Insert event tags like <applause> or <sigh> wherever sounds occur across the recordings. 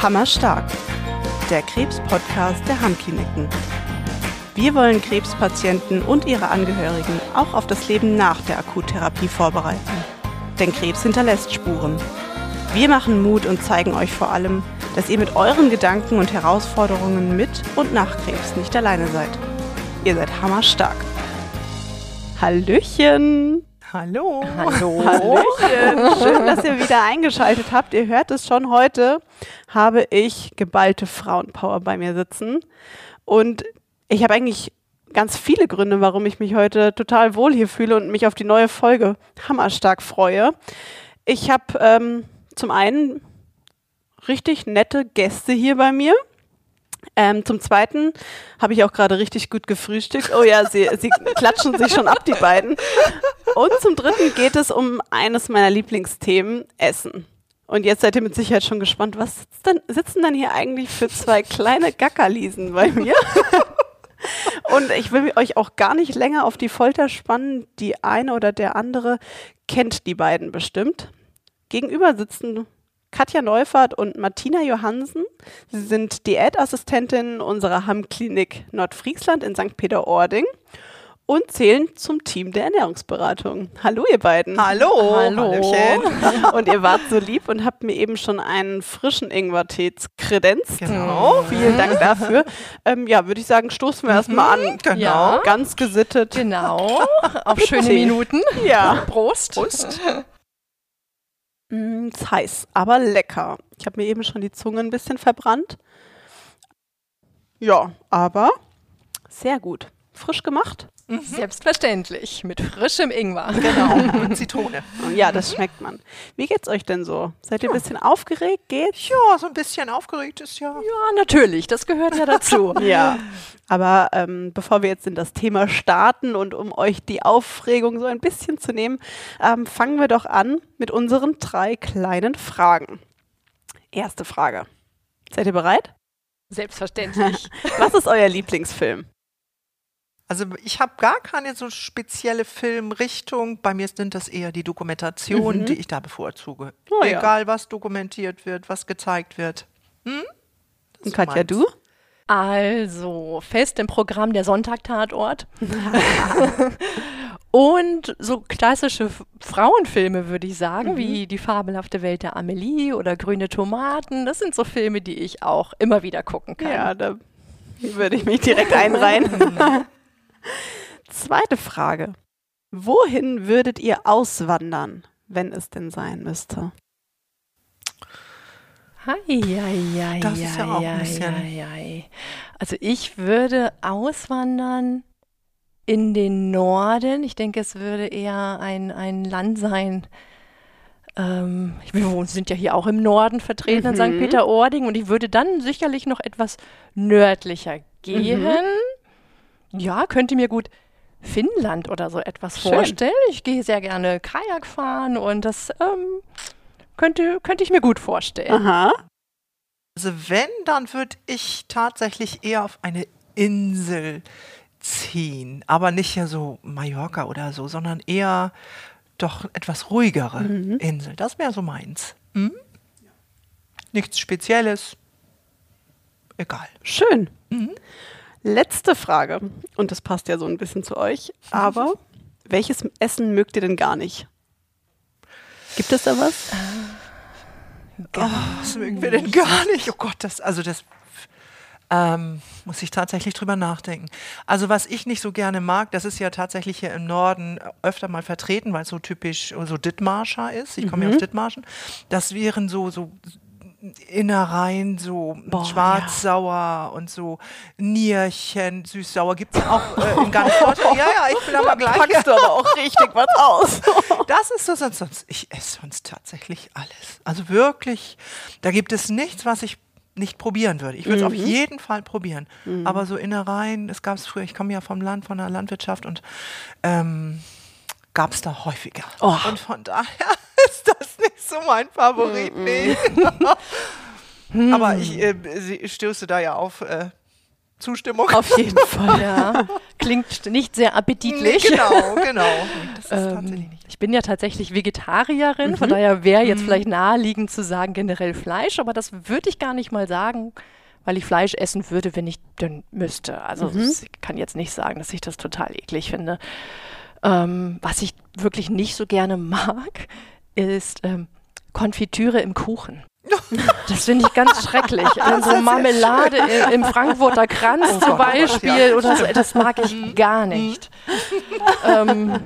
Hammerstark, der Krebs-Podcast der Hammkliniken. Wir wollen Krebspatienten und ihre Angehörigen auch auf das Leben nach der Akuttherapie vorbereiten. Denn Krebs hinterlässt Spuren. Wir machen Mut und zeigen euch vor allem, dass ihr mit euren Gedanken und Herausforderungen mit und nach Krebs nicht alleine seid. Ihr seid hammerstark. Hallöchen! Hallo. Hallo. <laughs> Hallöchen. Schön, dass ihr wieder eingeschaltet habt. Ihr hört es schon, heute habe ich geballte Frauenpower bei mir sitzen. Und ich habe eigentlich ganz viele Gründe, warum ich mich heute total wohl hier fühle und mich auf die neue Folge hammerstark freue. Ich habe ähm, zum einen richtig nette Gäste hier bei mir. Ähm, zum Zweiten habe ich auch gerade richtig gut gefrühstückt. Oh ja, sie, sie klatschen sich schon ab, die beiden. Und zum Dritten geht es um eines meiner Lieblingsthemen, Essen. Und jetzt seid ihr mit Sicherheit schon gespannt, was denn, sitzen denn hier eigentlich für zwei kleine Gackerliesen bei mir? <laughs> Und ich will euch auch gar nicht länger auf die Folter spannen. Die eine oder der andere kennt die beiden bestimmt. Gegenüber sitzen Katja Neufert und Martina Johansen. Sie sind Diätassistentinnen unserer Hamm-Klinik Nordfriesland in St. Peter-Ording und zählen zum Team der Ernährungsberatung. Hallo ihr beiden. Hallo. Hallo. Hallöchen. <laughs> Und ihr wart so lieb und habt mir eben schon einen frischen Ingwertee kredenzt. Genau. Vielen Dank dafür. Ähm, ja, würde ich sagen, stoßen wir erstmal an. Genau. Ja. Ganz gesittet. Genau, <laughs> auf schöne. Minuten. Ja. Prost. Prost. Mm, ist heiß, aber lecker. Ich habe mir eben schon die Zunge ein bisschen verbrannt. Ja, aber sehr gut. Frisch gemacht. Selbstverständlich, mit frischem Ingwer. Genau. <laughs> Und Zitrone. Ja, das schmeckt man. Wie geht's euch denn so? Seid ihr ein bisschen aufgeregt? Geht's? Ja, so ein bisschen aufgeregt ist ja. Ja, natürlich, das gehört ja dazu. <laughs> Ja. Aber ähm, bevor wir jetzt in das Thema starten und um euch die Aufregung so ein bisschen zu nehmen, ähm, fangen wir doch an mit unseren drei kleinen Fragen. Erste Frage. Seid ihr bereit? Selbstverständlich. <laughs> Was ist euer Lieblingsfilm? Also ich habe gar keine so spezielle Filmrichtung. Bei mir sind das eher die Dokumentationen, Mhm. die ich da bevorzuge. Oh ja. Egal, was dokumentiert wird, was gezeigt wird. Hm? Das Und Katja, meins. du? Also, fest im Programm der Sonntagtatort. <laughs> Und so klassische Frauenfilme, würde ich sagen, wie Die fabelhafte Welt der Amelie oder Grüne Tomaten. Das sind so Filme, die ich auch immer wieder gucken kann. Ja, da würde ich mich direkt einreihen. <laughs> Zweite Frage. Wohin würdet ihr auswandern, wenn es denn sein müsste? Hei, hei, hei, Das ist ja auch ein bisschen-. Also ich würde auswandern in den Norden. Ich denke, es würde eher ein, ein Land sein. Ähm, wir sind ja hier auch im Norden vertreten in St. Mhm. Peter-Ording und ich würde dann sicherlich noch etwas nördlicher gehen. Ja, könnte mir gut Finnland oder so etwas Schön. vorstellen. Ich gehe sehr gerne Kajak fahren und das ähm, könnte, könnte ich mir gut vorstellen. Aha. Also wenn, dann würde ich tatsächlich eher auf eine Insel ziehen. Aber nicht ja so Mallorca oder so, sondern eher doch etwas ruhigere Insel. Das wäre so meins. Hm? Nichts Spezielles. Egal. Schön. Letzte Frage. Und das passt ja so ein bisschen zu euch. Aber welches Essen mögt ihr denn gar nicht? Gibt es da was? Oh, was mögen wir denn gar nicht? Oh Gott, das, also das ähm, muss ich tatsächlich drüber nachdenken. Also was ich nicht so gerne mag, das ist ja tatsächlich hier im Norden öfter mal vertreten, weil es so typisch so Dithmarscher ist. Ich komme ja aus Dithmarschen. Das wären so, so Innereien, so Boah, schwarz-sauer und so Nierchen, süß-sauer gibt es auch äh, in ganz <laughs> Deutschland. Ja, ja, ich bin aber gleich. Packst du aber auch richtig was aus. <laughs> Das ist so, sonst, sonst, ich esse sonst tatsächlich alles. Also wirklich, da gibt es nichts, was ich nicht probieren würde. Ich würde es auf jeden Fall probieren. Aber so Innereien, das gab es früher, ich komme ja vom Land, von der Landwirtschaft und ähm, gab es da häufiger. Oh. Und von daher <laughs> ist das nicht so mein Favorit. Nee. Aber ich äh, stöße da ja auf äh, Zustimmung. Auf jeden Fall. Ja. <laughs> klingt nicht sehr appetitlich. Genau, genau. <laughs> Das ist Ähm, ich bin ja tatsächlich Vegetarierin, von daher wäre jetzt vielleicht naheliegend zu sagen generell Fleisch, aber das würde ich gar nicht mal sagen, weil ich Fleisch essen würde, wenn ich denn müsste. Also ich kann jetzt nicht sagen, dass ich das total eklig finde. Ähm, was ich wirklich nicht so gerne mag, ist ähm, Konfitüre im Kuchen. Das finde ich ganz schrecklich. <laughs> Dann so Marmelade im, im Frankfurter Kranz Oh zum Gott, Beispiel ja, oder so, das mag ich gar nicht. ähm,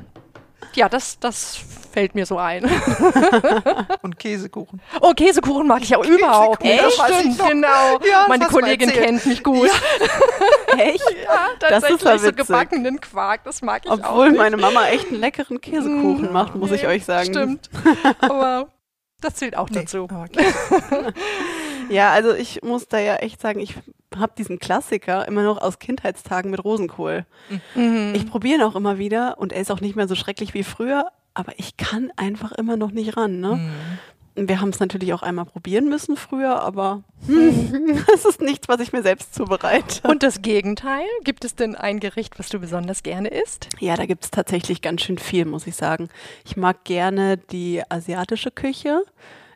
ja, das, das fällt mir so ein. <laughs> Und Käsekuchen. Oh, Käsekuchen mag ich auch überhaupt nicht. Käsekuchen, Das das weiß stimmt, ich genau. Ja, Meine Kollegin kennt mich gut. <laughs> Echt? Ja, Das ist tatsächlich ja so gebackenen Quark, das mag ich auch Obwohl nicht. meine Mama echt einen leckeren Käsekuchen macht, muss ich Nee, euch sagen. Stimmt. <laughs> Aber das zählt auch Nee, dazu. Käse- Ja, also ich muss da ja echt sagen, ich habe diesen Klassiker immer noch aus Kindheitstagen mit Rosenkohl. Mhm. Ich probiere ihn auch immer wieder und er ist auch nicht mehr so schrecklich wie früher, aber ich kann einfach immer noch nicht ran. Ne? Mhm. Wir haben es natürlich auch einmal probieren müssen früher, aber hm, <laughs> es ist nichts, was ich mir selbst zubereite. Und das Gegenteil? Gibt es denn ein Gericht, was du besonders gerne isst? Ja, da gibt es tatsächlich ganz schön viel, muss ich sagen. Ich mag gerne die asiatische Küche.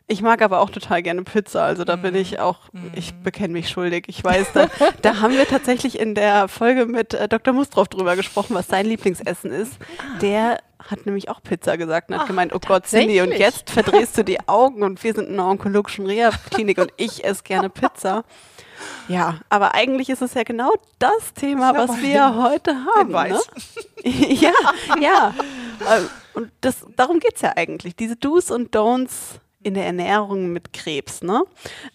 Ich mag aber auch total gerne Pizza. Also da bin ich auch, ich bekenne mich schuldig. Ich weiß, da, da haben wir tatsächlich in der Folge mit äh, Dr. Mustroff drüber gesprochen, was sein Lieblingsessen ist. Der hat nämlich auch Pizza gesagt und hat gemeint, oh Gott, Cindy, und jetzt verdrehst du die Augen und wir sind in einer onkologischen Reha-Klinik und ich esse gerne Pizza. Ja, aber eigentlich ist es ja genau das Thema, was wir hin- heute haben. Ne? <laughs> Ja, ja. Ähm, Und das, darum geht es ja eigentlich. Diese Do's und Don'ts in der Ernährung mit Krebs. Ne?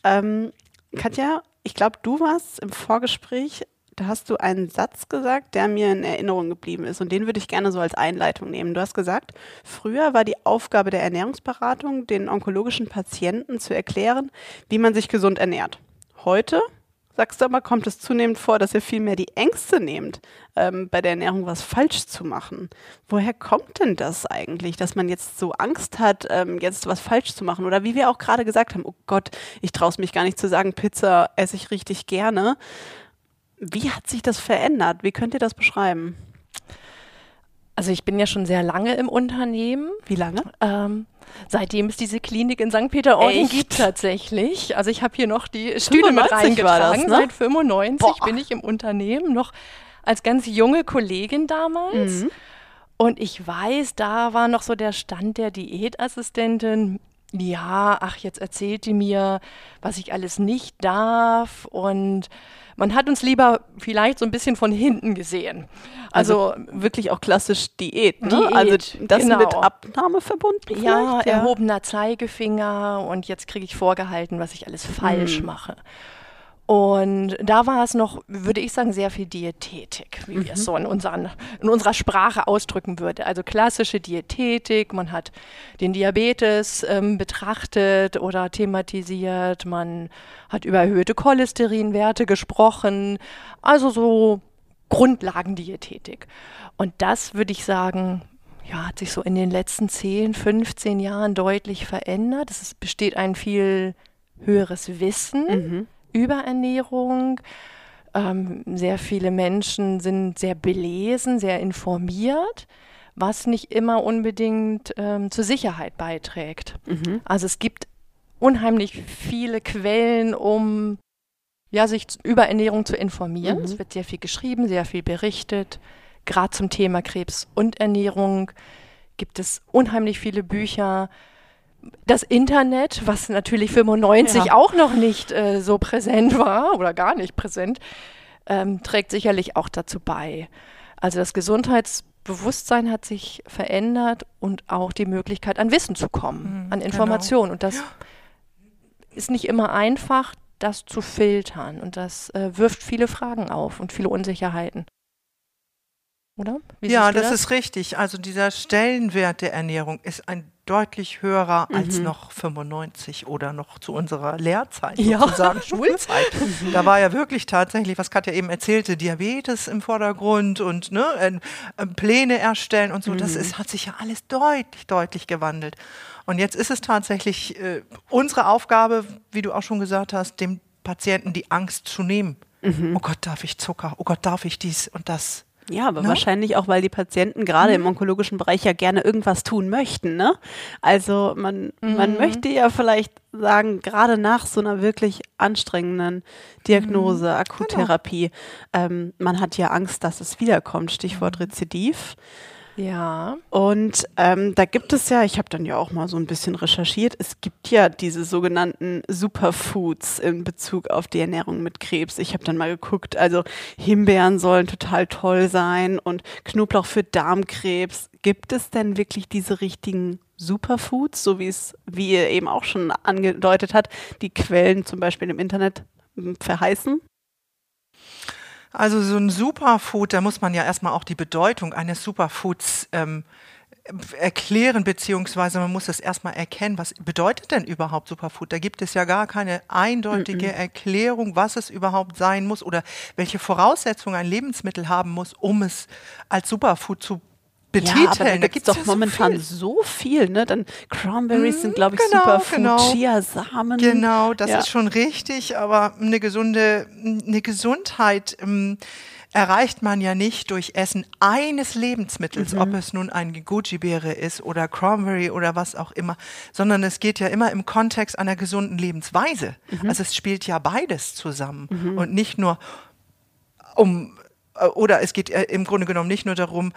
Ähm, Katja, ich glaube, du warst im Vorgespräch, da hast du einen Satz gesagt, der mir in Erinnerung geblieben ist. Und den würde ich gerne so als Einleitung nehmen. Du hast gesagt, früher war die Aufgabe der Ernährungsberatung, den onkologischen Patienten zu erklären, wie man sich gesund ernährt. Heute sagst du aber, kommt es zunehmend vor, dass ihr vielmehr die Ängste nehmt, ähm, bei der Ernährung was falsch zu machen. Woher kommt denn das eigentlich, dass man jetzt so Angst hat, ähm, jetzt was falsch zu machen? Oder wie wir auch gerade gesagt haben, oh Gott, ich traue es mich gar nicht zu sagen, Pizza esse ich richtig gerne. Wie hat sich das verändert? Wie könnt ihr das beschreiben? Also ich bin ja schon sehr lange im Unternehmen. Wie lange? Ähm, seitdem es diese Klinik in St. Peter-Ording gibt tatsächlich. Also ich habe hier noch die Stühle mit 95 war das, reingetragen. ne? Seit 95 Boah. bin ich im Unternehmen, noch als ganz junge Kollegin damals. Mhm. Und ich weiß, da war noch so der Stand der Diätassistentin. Ja, ach, jetzt erzählt die mir, was ich alles nicht darf. Und man hat uns lieber vielleicht so ein bisschen von hinten gesehen. Also, wirklich auch klassisch Diät, ne? Diät, also das genau. mit Abnahme verbunden ja, vielleicht? erhobener Zeigefinger und jetzt kriege ich vorgehalten, was ich alles falsch Mhm. mache. Und da war es noch, würde ich sagen, sehr viel Diätetik, wie wir Mhm. es so in, unseren, in unserer Sprache ausdrücken würde. Also klassische Diätetik, man hat den Diabetes ähm, betrachtet oder thematisiert, man hat über erhöhte Cholesterinwerte gesprochen, also so Grundlagendiätetik. Und das würde ich sagen, ja, hat sich so in den letzten 10, 15 Jahren deutlich verändert. Es besteht ein viel höheres Wissen Mhm. Über Ernährung. Ähm, sehr viele Menschen sind sehr belesen, sehr informiert, was nicht immer unbedingt ähm, zur Sicherheit beiträgt. Mhm. Also es gibt unheimlich viele Quellen, um ja, sich über Ernährung zu informieren. Mhm. Es wird sehr viel geschrieben, sehr viel berichtet. Gerade zum Thema Krebs und Ernährung gibt es unheimlich viele Bücher. Das Internet, was natürlich 95 Ja. auch noch nicht äh, so präsent war oder gar nicht präsent, ähm, trägt sicherlich auch dazu bei. Also das Gesundheitsbewusstsein hat sich verändert und auch die Möglichkeit, an Wissen zu kommen, Mhm, an genau. Informationen. Und das ist nicht immer einfach, das zu filtern. Und das äh, wirft viele Fragen auf und viele Unsicherheiten. Oder? Wie ja, du das, ist richtig. Also dieser Stellenwert der Ernährung ist ein deutlich höherer als Mhm. noch 95 oder noch zu unserer Lehrzeit, Ja. sozusagen <laughs> Schulzeit. Da war ja wirklich tatsächlich, was Katja eben erzählte, Diabetes im Vordergrund und ne, äh, Pläne erstellen und so. Das ist, hat sich ja alles deutlich, deutlich gewandelt. Und jetzt ist es tatsächlich äh, unsere Aufgabe, wie du auch schon gesagt hast, dem Patienten die Angst zu nehmen. Oh Gott, darf ich Zucker? Oh Gott, darf ich dies und das? Ja, aber Ne? wahrscheinlich auch, weil die Patienten gerade im onkologischen Bereich ja gerne irgendwas tun möchten. Ne? Also man, man möchte ja vielleicht sagen, gerade nach so einer wirklich anstrengenden Diagnose, Akuttherapie, ähm, man hat ja Angst, dass es wiederkommt. Stichwort Rezidiv. Ja. Und ähm, da gibt es ja, ich habe dann ja auch mal so ein bisschen recherchiert, es gibt ja diese sogenannten Superfoods in Bezug auf die Ernährung mit Krebs. Ich habe dann mal geguckt, also Himbeeren sollen total toll sein und Knoblauch für Darmkrebs. Gibt es denn wirklich diese richtigen Superfoods, so wie es, wie ihr eben auch schon angedeutet hat, die Quellen zum Beispiel im Internet m, verheißen? Also so ein Superfood, da muss man ja erstmal auch die Bedeutung eines Superfoods ähm, erklären, beziehungsweise man muss es erstmal erkennen, was bedeutet denn überhaupt Superfood? Da gibt es ja gar keine eindeutige Erklärung, was es überhaupt sein muss oder welche Voraussetzungen ein Lebensmittel haben muss, um es als Superfood zu betiteln. Ja, aber da gibt es doch momentan so so viel, ne? Dann Cranberries sind, glaube ich, genau, Superfood, genau. Chiasamen. Genau, das Ja. ist schon richtig, aber eine gesunde, eine Gesundheit ähm, erreicht man ja nicht durch Essen eines Lebensmittels, ob es nun ein Goji-Beere ist oder Cranberry oder was auch immer, sondern es geht ja immer im Kontext einer gesunden Lebensweise. Also es spielt ja beides zusammen und nicht nur um, äh, oder es geht äh, im Grunde genommen nicht nur darum,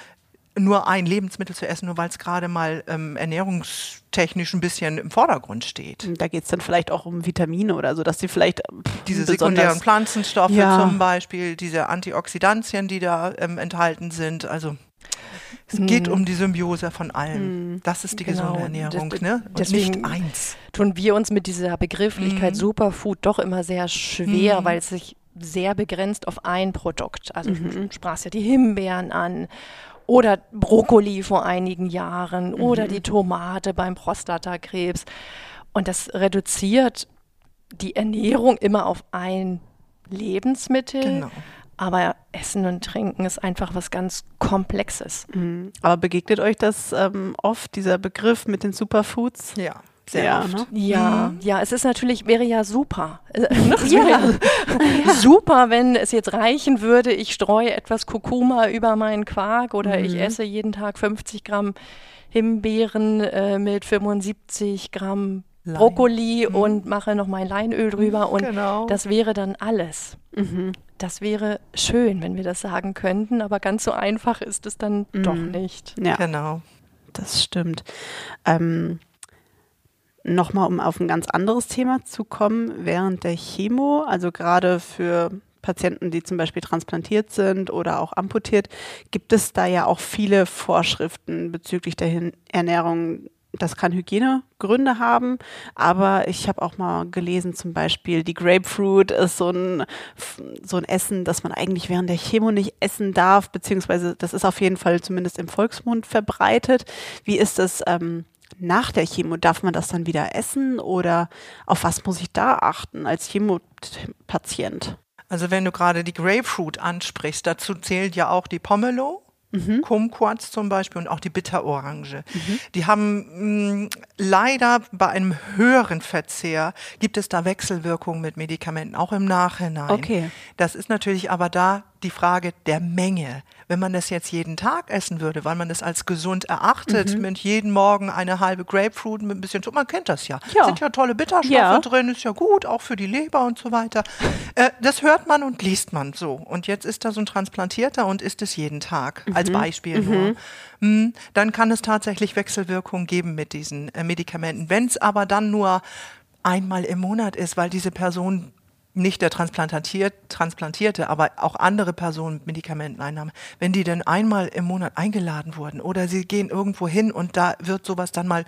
nur ein Lebensmittel zu essen, nur weil es gerade mal ähm, ernährungstechnisch ein bisschen im Vordergrund steht. Da geht es dann vielleicht auch um Vitamine oder so, dass sie vielleicht pff, Diese sekundären Pflanzenstoffe Ja. zum Beispiel, diese Antioxidantien, die da ähm, enthalten sind. Also es geht um die Symbiose von allem. Das ist die Genau. gesunde Ernährung, Das- ne? Und nicht eins. tun wir uns mit dieser Begrifflichkeit Mhm. Superfood doch immer sehr schwer, weil es sich sehr begrenzt auf ein Produkt. Also du sprachst ja die Himbeeren an oder Brokkoli vor einigen Jahren oder die Tomate beim Prostatakrebs. Und das reduziert die Ernährung immer auf ein Lebensmittel. Genau. Aber Essen und Trinken ist einfach was ganz Komplexes. Mhm. Aber begegnet euch das ähm, oft, dieser Begriff mit den Superfoods? Ja, sehr Ja, oft. ne? Ja, ja, es ist natürlich, wäre ja super. Äh, <laughs> ja. <laughs> super, wenn es jetzt reichen würde, ich streue etwas Kurkuma über meinen Quark oder ich esse jeden Tag 50 Gramm Himbeeren äh, mit 75 Gramm Lein. Brokkoli und mache noch mein Leinöl drüber und genau. das wäre dann alles. Mhm. Das wäre schön, wenn wir das sagen könnten, aber ganz so einfach ist es dann doch Mhm. nicht. Ja, Genau. das stimmt. Ähm, Nochmal, um auf ein ganz anderes Thema zu kommen, während der Chemo, also gerade für Patienten, die zum Beispiel transplantiert sind oder auch amputiert, gibt es da ja auch viele Vorschriften bezüglich der Ernährung. Das kann Hygienegründe haben, aber ich habe auch mal gelesen, zum Beispiel die Grapefruit ist so ein, so ein Essen, das man eigentlich während der Chemo nicht essen darf, beziehungsweise das ist auf jeden Fall zumindest im Volksmund verbreitet. Wie ist das ähm, nach der Chemo? Darf man das dann wieder essen oder auf was muss ich da achten als Chemopatient? Also wenn du gerade die Grapefruit ansprichst, dazu zählt ja auch die Pomelo. Mhm. Kumquats zum Beispiel und auch die Bitterorange. Die haben mh, leider bei einem höheren Verzehr gibt es da Wechselwirkungen mit Medikamenten, auch im Nachhinein. Okay. Das ist natürlich aber da die Frage der Menge. Wenn man das jetzt jeden Tag essen würde, weil man das als gesund erachtet, Mhm. mit jeden Morgen eine halbe Grapefruit mit ein bisschen, Zucker, man kennt das ja. Ja. Sind ja tolle Bitterstoffe Ja. drin, ist ja gut, auch für die Leber und so weiter. Äh, das hört man und liest man so. Und jetzt ist da so ein Transplantierter und isst es jeden Tag, als Beispiel nur. Mm, Dann kann es tatsächlich Wechselwirkungen geben mit diesen äh, Medikamenten. Wenn es aber dann nur einmal im Monat ist, weil diese Person nicht der Transplantiert, Transplantierte, aber auch andere Personen Medikamenteneinnahme, wenn die denn einmal im Monat eingeladen wurden oder sie gehen irgendwo hin und da wird sowas dann mal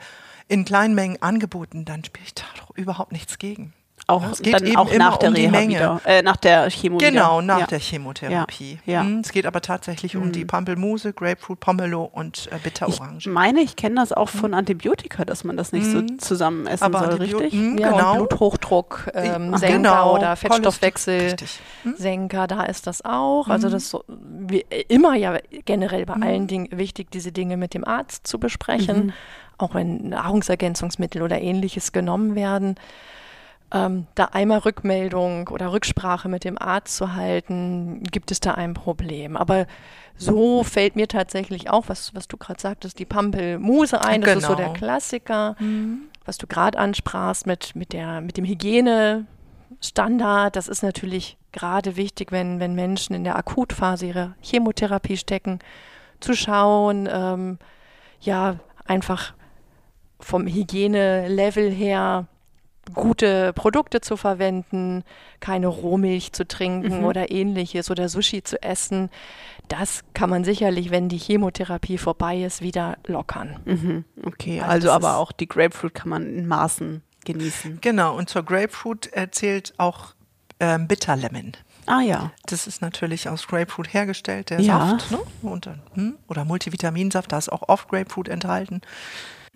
in kleinen Mengen angeboten, dann spricht da doch überhaupt nichts gegen. Auch, es geht dann eben auch immer nach der um die Reha Menge. wieder, äh, nach der Chemo Genau, nach ja. der Chemotherapie. Ja, ja. Mm, Es geht aber tatsächlich um die Pampelmuse, Grapefruit, Pomelo und äh, Bitterorange. Ich meine, ich kenne das auch von Antibiotika, dass man das nicht so zusammen essen Mhm. Aber soll, Antibio- richtig? Mm, Ja, genau. Bluthochdruck, ähm, Ach, Senker genau. oder Fettstoffwechsel. Hm? Senker, da ist das auch. Also das ist so, wie, immer ja generell bei allen Dingen wichtig, diese Dinge mit dem Arzt zu besprechen, auch wenn Nahrungsergänzungsmittel oder ähnliches genommen werden. Ähm, da einmal Rückmeldung oder Rücksprache mit dem Arzt zu halten, gibt es da ein Problem. Aber so fällt mir tatsächlich auch, was, was du gerade sagtest, die Pampelmuse ein. Das genau. ist so der genau. Klassiker, mhm. was du gerade ansprachst mit, mit, der, mit dem Hygienestandard. Das ist natürlich gerade wichtig, wenn, wenn Menschen in der Akutphase ihrer Chemotherapie stecken, zu schauen, ähm, ja, einfach vom Hygienelevel her gute Produkte zu verwenden, keine Rohmilch zu trinken mhm. oder ähnliches oder Sushi zu essen. Das kann man sicherlich, wenn die Chemotherapie vorbei ist, wieder lockern. Mhm. Okay, also, also aber auch die Grapefruit kann man in Maßen genießen. Genau, und zur Grapefruit erzählt auch ähm, Bitterlemon. Ah ja. Das ist natürlich aus Grapefruit hergestellt, der ja. Saft. Ne? Und, hm? Oder Multivitaminsaft, da ist auch oft Grapefruit enthalten.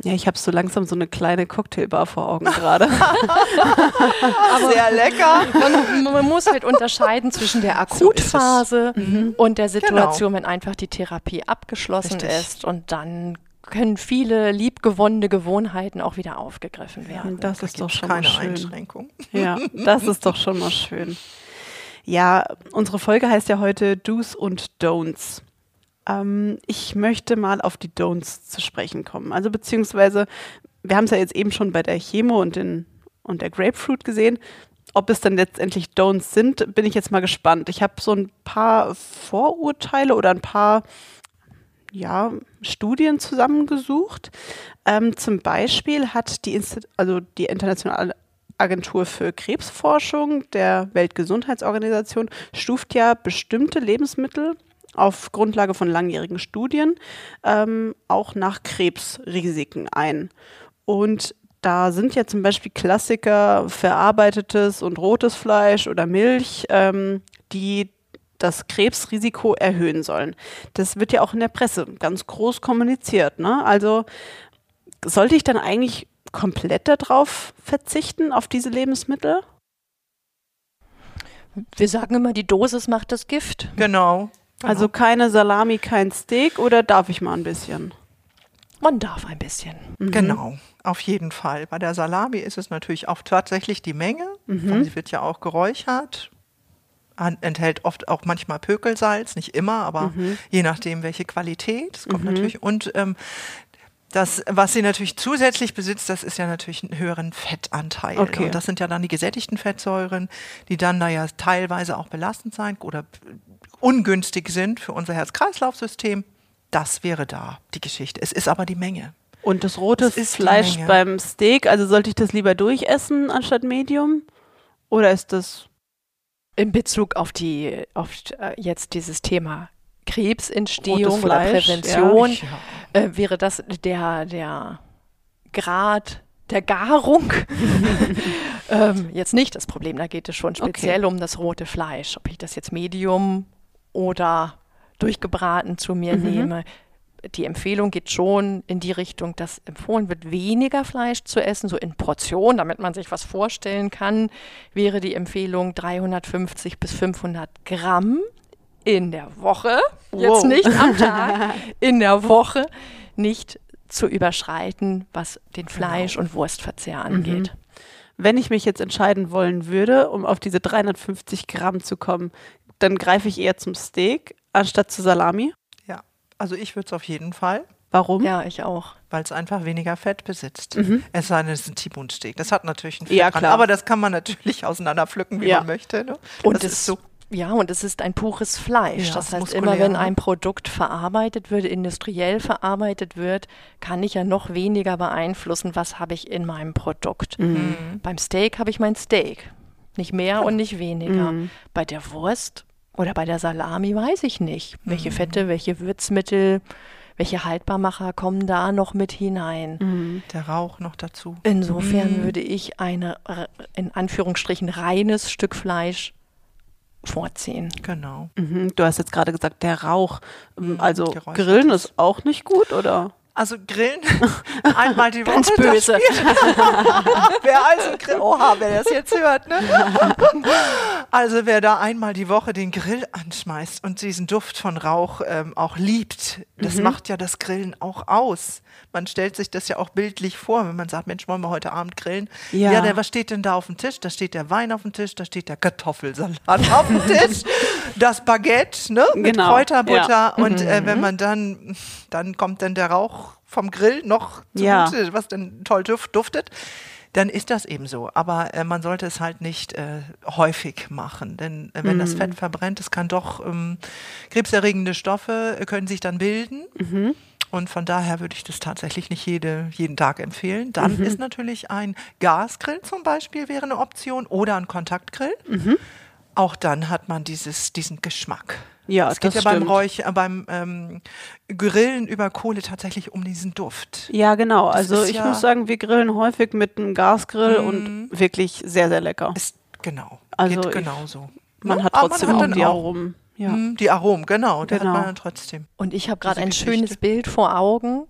Ja, ich habe so langsam so eine kleine Cocktailbar vor Augen gerade. <laughs> Sehr lecker. Man, man, muss halt unterscheiden zwischen der Akutphase so mhm. und der Situation, genau. wenn einfach die Therapie abgeschlossen Richtig. ist und dann können viele liebgewonnene Gewohnheiten auch wieder aufgegriffen werden. Das da ist doch schon keine mal schön. Einschränkung. Ja, das ist doch schon mal schön. Ja, unsere Folge heißt ja heute Do's und Don'ts. Ähm, ich möchte mal auf die Don'ts zu sprechen kommen. Also beziehungsweise, wir haben es ja jetzt eben schon bei der Chemo und, den, und der Grapefruit gesehen. Ob es dann letztendlich Don'ts sind, bin ich jetzt mal gespannt. Ich habe so ein paar Vorurteile oder ein paar ja, Studien zusammengesucht. Ähm, zum Beispiel hat die, also die Internationale Agentur für Krebsforschung der Weltgesundheitsorganisation stuft ja bestimmte Lebensmittel auf Grundlage von langjährigen Studien ähm, auch nach Krebsrisiken ein. Und da sind ja zum Beispiel Klassiker verarbeitetes und rotes Fleisch oder Milch, ähm, die das Krebsrisiko erhöhen sollen. Das wird ja auch in der Presse ganz groß kommuniziert. Ne? Also sollte ich dann eigentlich komplett darauf verzichten, auf diese Lebensmittel? Wir sagen immer, die Dosis macht das Gift. Genau. Also keine Salami, kein Steak oder darf ich mal ein bisschen? Man darf ein bisschen. Mhm. Genau, auf jeden Fall. Bei der Salami ist es natürlich auch tatsächlich die Menge. Mhm. Sie wird ja auch geräuchert, enthält oft auch manchmal Pökelsalz, nicht immer, aber mhm. je nachdem, welche Qualität. Es kommt mhm. natürlich. Und ähm, das, was sie natürlich zusätzlich besitzt, das ist ja natürlich einen höheren Fettanteil. Okay. Und das sind ja dann die gesättigten Fettsäuren, die dann da ja teilweise auch belastend sein oder ungünstig sind für unser Herz-Kreislauf-System. Das wäre da die Geschichte. Es ist aber die Menge. Und das rote Fleisch beim Steak, also sollte ich das lieber durchessen anstatt Medium? Oder ist das in Bezug auf die auf äh, jetzt dieses Thema Krebsentstehung oder Prävention ja. äh, wäre das der der Grad der Garung. <laughs> ähm, jetzt nicht das Problem, da geht es schon speziell okay. um das rote Fleisch. Ob ich das jetzt Medium oder durchgebraten zu mir mhm. nehme. Die Empfehlung geht schon in die Richtung, dass empfohlen wird, weniger Fleisch zu essen, so in Portionen, damit man sich was vorstellen kann, wäre die Empfehlung 350 bis 500 Gramm in der Woche, wow. jetzt nicht am Tag, <laughs> in der Woche nicht zu überschreiten, was den genau. Fleisch- genau. und Wurstverzehr angeht. Mhm. Wenn ich mich jetzt entscheiden wollen würde, um auf diese 350 Gramm zu kommen, dann greife ich eher zum Steak anstatt zu Salami. Ja, also ich würde es auf jeden Fall. Warum? Ja, ich auch. Weil es einfach weniger Fett besitzt. Mhm. Es sei denn, es ist ein T-Bone-Steak. Das hat natürlich ein Fett ja, dran, klar. aber das kann man natürlich <laughs> auseinanderpflücken, wie ja. man möchte. Ne? Und es ist so ja, und es ist ein pures Fleisch. Ja, das heißt, immer wenn ein Produkt verarbeitet wird, industriell verarbeitet wird, kann ich ja noch weniger beeinflussen, was habe ich in meinem Produkt. Mhm. Beim Steak habe ich mein Steak. Nicht mehr ja. und nicht weniger. Mhm. Bei der Wurst oder bei der Salami weiß ich nicht, welche mhm. Fette, welche Würzmittel, welche Haltbarmacher kommen da noch mit hinein. Mhm. Der Rauch noch dazu. Insofern mhm. würde ich eine in Anführungsstrichen reines Stück Fleisch vorziehen. Genau. Mhm. Du hast jetzt gerade gesagt, der Rauch. Mhm, also Grillen ist auch nicht gut, oder? Also grillen <laughs> einmal die <laughs> Woche. Ganz böse. <laughs> wer also Grill, oha, wer das jetzt hört, ne? Also wer da einmal die Woche den Grill anschmeißt und diesen Duft von Rauch ähm, auch liebt, das Mhm. macht ja das Grillen auch aus. Man stellt sich das ja auch bildlich vor, wenn man sagt, Mensch, wollen wir heute Abend grillen? Ja. Ja, der, was steht denn da auf dem Tisch? Da steht der Wein auf dem Tisch, da steht der Kartoffelsalat auf dem Tisch, das Baguette, ne? Mit Genau, Kräuterbutter ja. und äh, wenn man dann, dann kommt dann der Rauch vom Grill noch Ja. zugute, was dann toll duft, duftet, dann ist das eben so. Aber äh, man sollte es halt nicht äh, häufig machen, denn äh, wenn Mhm. das Fett verbrennt, es kann doch ähm, krebserregende Stoffe äh, können sich dann bilden. Mhm. Und von daher würde ich das tatsächlich nicht jede, jeden Tag empfehlen. Dann Mhm. ist natürlich ein Gasgrill zum Beispiel wäre eine Option oder ein Kontaktgrill. Mhm. Auch dann hat man dieses, diesen Geschmack. Ja, es geht das ja beim stimmt. Räuch, äh, beim ähm, Grillen über Kohle tatsächlich um diesen Duft. Ja, genau. Also ist ich ja- Mhm. muss sagen, wir grillen häufig mit einem Gasgrill und wirklich sehr, sehr lecker. Ist genau. Also geht ich- genauso. Man Ne? hat trotzdem man auch dann die Aromen. Ja. Mm, Die Aromen, genau. Die Genau. hat man dann trotzdem. Und ich habe gerade ein Geschichte. schönes Bild vor Augen.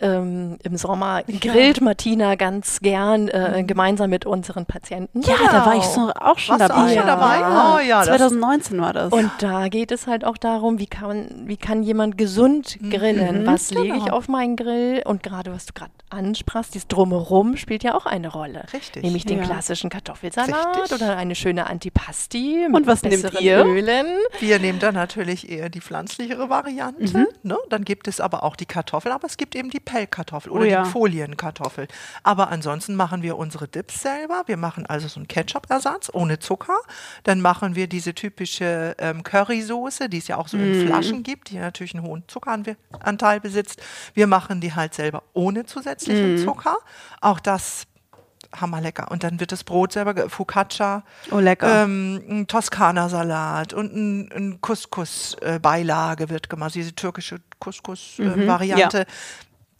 Ähm, Im Sommer grillt Martina ganz gern äh, gemeinsam mit unseren Patienten. Ja, da war ich so auch schon Warst du dabei. auch schon dabei? Oh ja, das 2019 war das. Und da geht es halt auch darum, wie kann, wie kann jemand gesund grillen? Was lege ich genau. auf meinen Grill? Und gerade was du gerade ansprachst, dieses Drumherum spielt ja auch eine Rolle. Richtig. Nämlich den Ja. klassischen Kartoffelsalat Richtig. oder eine schöne Antipasti Und was nehmt ihr? Ölen. Wir nehmen dann natürlich eher die pflanzlichere Variante. Mhm. Ne? Dann gibt es aber auch die Kartoffel, aber es gibt eben die Pellkartoffel Oh oder ja. die Folienkartoffel. Aber ansonsten machen wir unsere Dips selber. Wir machen also so einen Ketchup-Ersatz ohne Zucker. Dann machen wir diese typische ähm, Currysoße, die es ja auch so Mhm. in Flaschen gibt, die natürlich einen hohen Zuckeranteil besitzt. Wir machen die halt selber ohne zusätzlichen Mhm. Zucker. Auch das hammerlecker. Und dann wird das Brot selber, Focaccia, Oh, lecker. ähm, ein Toskana-Salat und ein, ein Couscous-Beilage wird gemacht. Diese türkische Couscous-Variante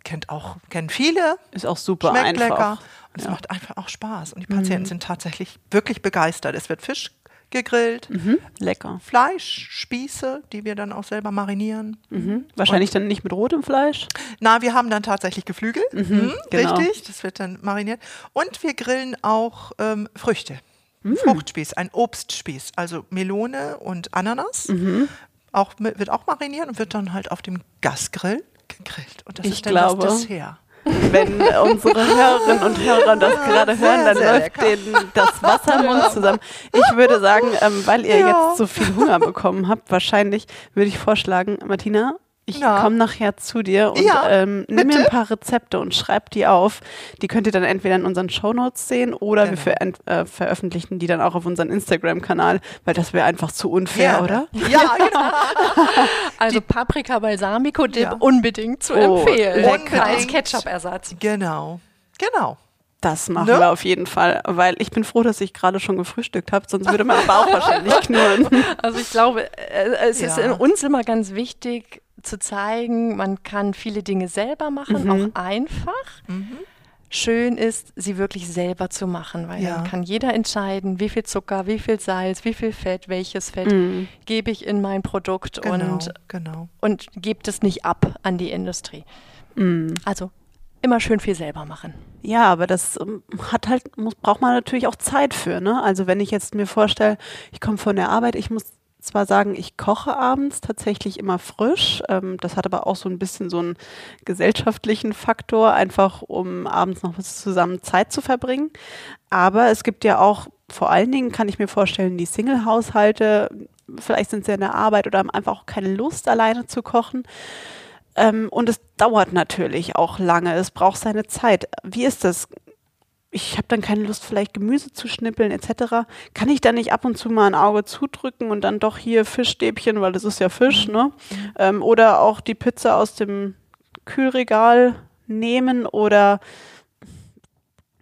kennt auch, kennen viele, Ist auch super schmeckt einfach. lecker. Und es Ja. Mhm. macht einfach auch Spaß. Und die Patienten sind tatsächlich wirklich begeistert. Es wird Fisch gegrillt, Mhm. Lecker. Fleisch, Spieße, die wir dann auch selber marinieren. Mhm. Wahrscheinlich dann nicht mit rotem Fleisch. Na, wir haben dann tatsächlich Geflügel. Mhm, genau. Richtig, das wird dann mariniert. Und wir grillen auch ähm, Früchte. Mm. Fruchtspieß, ein Obstspieß, also Melone und Ananas. Mhm. Auch, wird auch mariniert und wird dann halt auf dem Gasgrill gegrillt. Und das Ich ist dann glaube, das Dessert. Wenn unsere Hörerinnen und Hörer das gerade sehr, hören, dann läuft denen das Wasser im Mund zusammen. Ich würde sagen, ähm, weil ihr Ja. jetzt so viel Hunger bekommen habt, wahrscheinlich würde ich vorschlagen, Martina, ich Ja. komme nachher zu dir und Ja, ähm, nimm mir ein paar Rezepte und schreib die auf. Die könnt ihr dann entweder in unseren Shownotes sehen oder wir Genau. ver äh, veröffentlichen die dann auch auf unseren Instagram-Kanal, weil das wäre einfach zu unfair, Gerne. oder? Ja, <laughs> genau. Also Paprika Balsamico Dip Ja. unbedingt zu Oh, empfehlen. lecker. Als Ketchup-Ersatz. genau. Genau. Das machen Ne? wir auf jeden Fall, weil ich bin froh, dass ich gerade schon gefrühstückt habe, sonst würde mein Bauch wahrscheinlich <laughs> knurren. Also ich glaube, äh, es ist Ja. in uns immer ganz wichtig zu zeigen, man kann viele Dinge selber machen, Mhm. auch einfach. Schön ist, sie wirklich selber zu machen, weil Ja. dann kann jeder entscheiden, wie viel Zucker, wie viel Salz, wie viel Fett, welches Fett Mhm. gebe ich in mein Produkt Genau. und, genau. und gebt es nicht ab an die Industrie. Mhm. Also immer schön viel selber machen. Ja, aber das ähm, hat halt, muss, braucht man natürlich auch Zeit für, ne? Also wenn ich jetzt mir vorstelle, ich komme von der Arbeit, ich muss zwar sagen, ich koche abends tatsächlich immer frisch. Ähm, das hat aber auch so ein bisschen so einen gesellschaftlichen Faktor, einfach um abends noch was zusammen Zeit zu verbringen. Aber es gibt ja auch, vor allen Dingen kann ich mir vorstellen, die Single-Haushalte, vielleicht sind sie in der Arbeit oder haben einfach auch keine Lust, alleine zu kochen. Ähm, und es dauert natürlich auch lange. Es braucht seine Zeit. Wie ist das? Ich habe dann keine Lust, vielleicht Gemüse zu schnippeln etc. Kann ich da nicht ab und zu mal ein Auge zudrücken und dann doch hier Fischstäbchen, weil das ist ja Fisch, ne? Ähm, oder auch die Pizza aus dem Kühlregal nehmen oder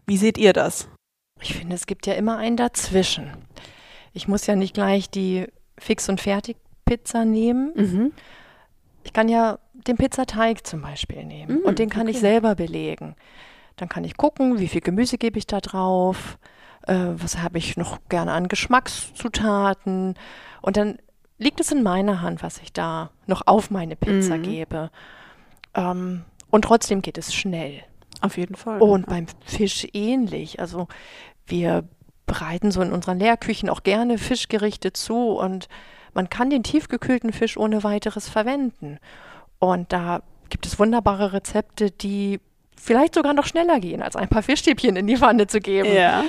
wie seht ihr das? Ich finde, es gibt ja immer einen dazwischen. Ich muss ja nicht gleich die Fix- und Fertig-Pizza nehmen. Mhm. Ich kann ja den Pizzateig zum Beispiel nehmen Mm, und den kann ich okay. selber belegen. Dann kann ich gucken, wie viel Gemüse gebe ich da drauf, äh, was habe ich noch gerne an Geschmackszutaten und dann liegt es in meiner Hand, was ich da noch auf meine Pizza Mhm. gebe. Ähm, Und trotzdem geht es schnell. Auf jeden Fall. Und beim Fisch ähnlich. Also wir bereiten so in unseren Lehrküchen auch gerne Fischgerichte zu und man kann den tiefgekühlten Fisch ohne weiteres verwenden. Und da gibt es wunderbare Rezepte, die vielleicht sogar noch schneller gehen, als ein paar Fischstäbchen in die Wanne zu geben. ja.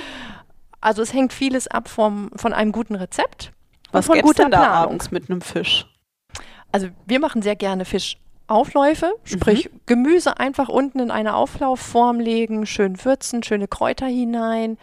Also es hängt vieles ab vom, von einem guten Rezept. und Was von gibt's guter denn da Planung. abends mit einem Fisch? Also wir machen sehr gerne Fischaufläufe, sprich Gemüse einfach unten in eine Auflaufform legen, schön würzen, schöne Kräuter hinein,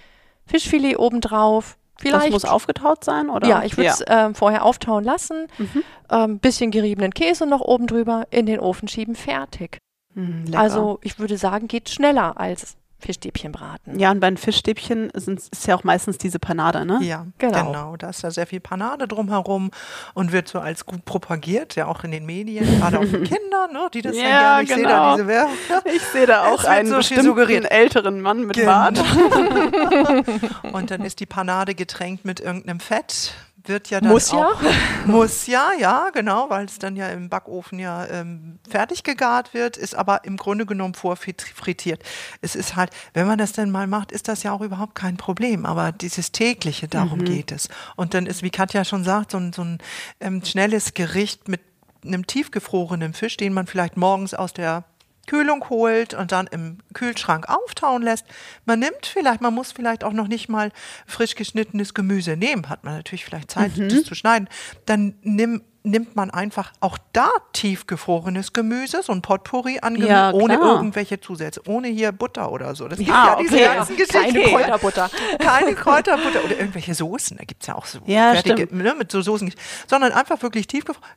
Fischfilet obendrauf. Vielleicht Das muss aufgetaut sein, oder? Ja, ich würde es ähm, vorher auftauen lassen, Mhm. ähm, bisschen geriebenen Käse noch oben drüber, in den Ofen schieben, fertig. Mm, lecker. Also ich würde sagen, geht schneller als Fischstäbchen braten. Ja, und bei den Fischstäbchen sind, ist ja auch meistens diese Panade, ne? Ja, Genau. genau. Da ist da sehr viel Panade drumherum und wird so als gut propagiert, ja auch in den Medien, gerade auch für <laughs> Kinder, ne, die das Ja, ja gerne, ich sehe da genau. diese Werbung. <laughs> Ich sehe da Es auch einen so bestimmten suggeriert. älteren Mann mit Genau. Bart. <laughs> Und dann ist die Panade getränkt mit irgendeinem Fett. Wird ja dann Muss ja. auch, <laughs> Muss ja, ja, genau, weil es dann ja im Backofen ja ähm, fertig gegart wird, ist aber im Grunde genommen vorfrittiert. Es ist halt, wenn man das denn mal macht, ist das ja auch überhaupt kein Problem. Aber dieses tägliche, darum geht es. Und dann ist, wie Katja schon sagt, so ein, so ein ähm, schnelles Gericht mit einem tiefgefrorenen Fisch, den man vielleicht morgens aus der Kühlung holt und dann im Kühlschrank auftauen lässt. Man nimmt vielleicht, man muss vielleicht auch noch nicht mal frisch geschnittenes Gemüse nehmen, hat man natürlich vielleicht Zeit, das zu schneiden. Dann nimm, nimmt man einfach auch da tiefgefrorenes Gemüse, so ein Potpourri an Gemüse, Ja, ohne irgendwelche Zusätze, ohne hier Butter oder so. Das gibt Ah, ja diese okay. ganzen Geschichten. Keine Kräuterbutter. Keine Kräuterbutter oder irgendwelche Soßen. Da gibt es ja auch so Ja, fertige, ne, mit so Soßen. Sondern einfach wirklich tiefgefroren.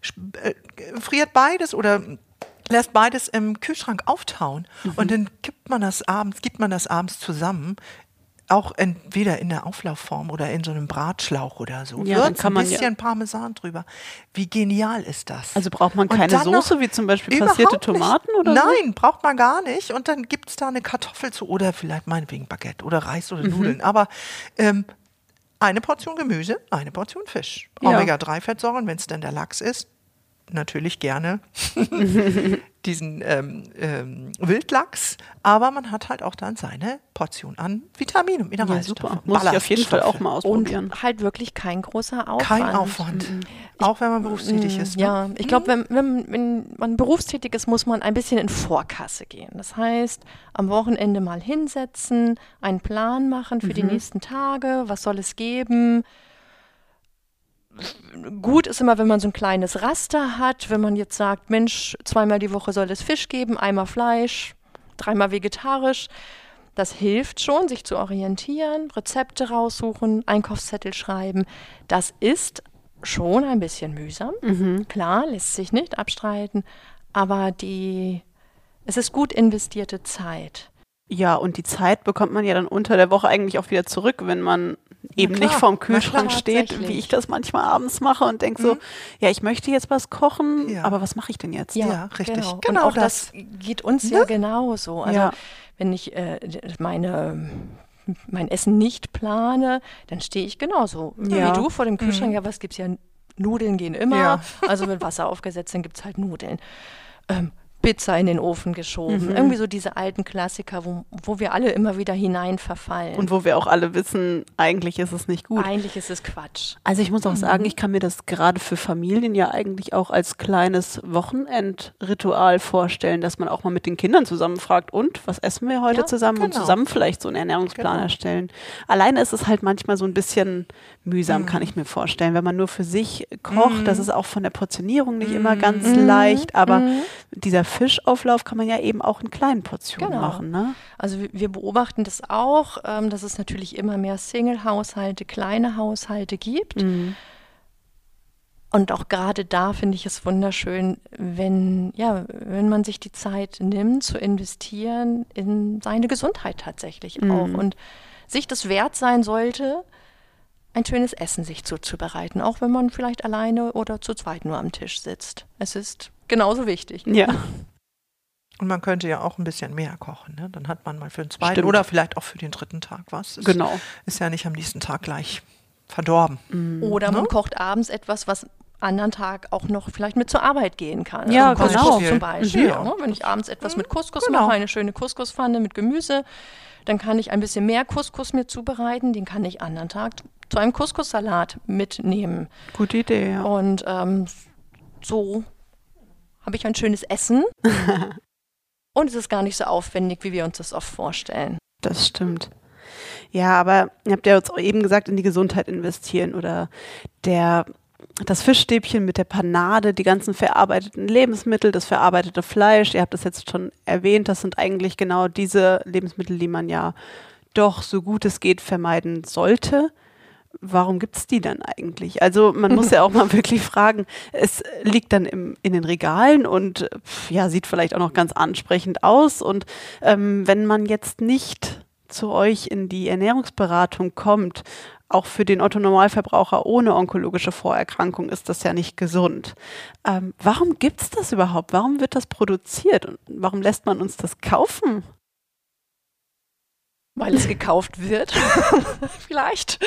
Äh, friert beides oder lässt beides im Kühlschrank auftauen. Mhm. Und dann gibt man das abends, gibt man das abends zusammen. Auch entweder in der Auflaufform oder in so einem Bratschlauch oder so. Ja, kann ein man ja- bisschen Parmesan drüber. Wie genial ist das? Also braucht man keine Soße, wie zum Beispiel passierte. Tomaten oder so? Nein, braucht man gar nicht. Und dann gibt es da eine Kartoffel zu oder vielleicht meinetwegen Baguette oder Reis Mhm. oder Nudeln. Aber ähm, eine Portion Gemüse, eine Portion Fisch. Ja. Omega-3-Fettsäuren, wenn es denn der Lachs ist. Natürlich gerne <laughs> diesen ähm, ähm, Wildlachs, aber man hat halt auch dann seine Portion an Vitaminen und Ja, Mineralstoffen. super. Muss ich auf jeden Fall auch mal ausprobieren. Und halt wirklich kein großer Aufwand. Kein Aufwand. Auch wenn man berufstätig ist. Ne? Ja, ich glaube, wenn, wenn, wenn man berufstätig ist, muss man ein bisschen in Vorkasse gehen. Das heißt, am Wochenende mal hinsetzen, einen Plan machen für die nächsten Tage, was soll es geben. Gut ist immer, wenn man so ein kleines Raster hat, wenn man jetzt sagt, Mensch, zweimal die Woche soll es Fisch geben, einmal Fleisch, dreimal vegetarisch. Das hilft schon, sich zu orientieren, Rezepte raussuchen, Einkaufszettel schreiben. Das ist schon ein bisschen mühsam. Klar, lässt sich nicht abstreiten, aber die, es ist gut investierte Zeit. Ja, und die Zeit bekommt man ja dann unter der Woche eigentlich auch wieder zurück, wenn man eben klar, nicht vorm klar, Kühlschrank steht, wie ich das manchmal abends mache und denke so, ja, ich möchte jetzt was kochen, Ja. aber was mache ich denn jetzt? Ja, richtig. Genau, Genau und auch das. das, geht uns ja genauso. Also Ja. wenn ich äh, meine mein Essen nicht plane, dann stehe ich genauso Ja. wie du vor dem Kühlschrank. Ja, was gibt's ja? Nudeln gehen immer. Ja. Also mit Wasser aufgesetzt, dann gibt's halt Nudeln. Ähm, Pizza in den Ofen geschoben. Irgendwie so diese alten Klassiker, wo, wo wir alle immer wieder hinein verfallen. Und wo wir auch alle wissen, eigentlich ist es nicht gut. Eigentlich ist es Quatsch. Also ich muss auch Mhm. sagen, ich kann mir das gerade für Familien ja eigentlich auch als kleines Wochenendritual vorstellen, dass man auch mal mit den Kindern zusammen fragt, und was essen wir heute Ja, zusammen und genau. zusammen vielleicht so einen Ernährungsplan Genau. erstellen. Alleine ist es halt manchmal so ein bisschen Mhm. mühsam, kann ich mir vorstellen, wenn man nur für sich kocht. Das ist auch von der Portionierung nicht immer ganz Mhm. leicht, aber dieser Fischauflauf kann man ja eben auch in kleinen Portionen Genau. machen. Ne? Also wir- beobachten das auch, ähm, dass es natürlich immer mehr Single-Haushalte, kleine Haushalte gibt. Mhm. Und auch gerade da finde ich es wunderschön, wenn, ja, wenn man sich die Zeit nimmt, zu investieren in seine Gesundheit tatsächlich auch. Und sich das wert sein sollte, ein schönes Essen sich zuzubereiten, auch wenn man vielleicht alleine oder zu zweit nur am Tisch sitzt. Es ist genauso wichtig. Ja. Und man könnte ja auch ein bisschen mehr kochen. Ne? Dann hat man mal für den zweiten Stimmt. oder vielleicht auch für den dritten Tag was. Ist, Genau. Ist ja nicht am nächsten Tag gleich verdorben. Oder man Ne? kocht abends etwas, was anderen Tag auch noch vielleicht mit zur Arbeit gehen kann. Ja, also genau. Couscous zum Beispiel. Ja. Ne? Wenn ich abends etwas mit Couscous genau. mache, eine schöne Couscouspfanne mit Gemüse, dann kann ich ein bisschen mehr Couscous mir zubereiten. Den kann ich anderen Tag zu einem Couscous-Salat mitnehmen. Gute Idee, ja. Und ähm, so habe ich ein schönes Essen. <laughs> Und es ist gar nicht so aufwendig, wie wir uns das oft vorstellen. Das stimmt. Ja, aber ihr habt ja jetzt auch eben gesagt, in die Gesundheit investieren oder der, das Fischstäbchen mit der Panade, die ganzen verarbeiteten Lebensmittel, das verarbeitete Fleisch, ihr habt das jetzt schon erwähnt, das sind eigentlich genau diese Lebensmittel, die man ja doch so gut es geht vermeiden sollte. Warum gibt es die dann eigentlich? Also man muss ja auch mal <laughs> wirklich fragen, es liegt dann im, in den Regalen und ja, sieht vielleicht auch noch ganz ansprechend aus. Und ähm, wenn man jetzt nicht zu euch in die Ernährungsberatung kommt, auch für den Otto-Normalverbraucher ohne onkologische Vorerkrankung ist das ja nicht gesund. Ähm, warum gibt es das überhaupt? Warum wird das produziert? Und warum lässt man uns das kaufen? Weil es gekauft wird. <laughs> Vielleicht.